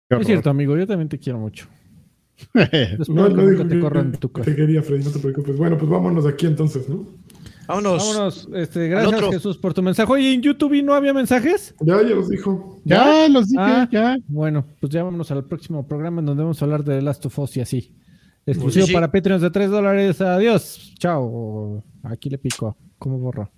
Es cierto, amigo. Yo también te quiero mucho. no, no digo te corran tu casa. Te quería, Freddy, no te preocupes. Bueno, pues vámonos de aquí entonces, ¿no? Vámonos. Vámonos. Este, gracias, Jesús, por tu mensaje. Oye, ¿en YouTube no había mensajes? Ya, ya los dijo. Ya, los dije, ah, ya. Bueno, pues ya vámonos al próximo programa en donde vamos a hablar de The Last of Us y así. Exclusivo para Patreons de 3 dólares. Adiós. Chao. Aquí le pico. ¿Cómo borro?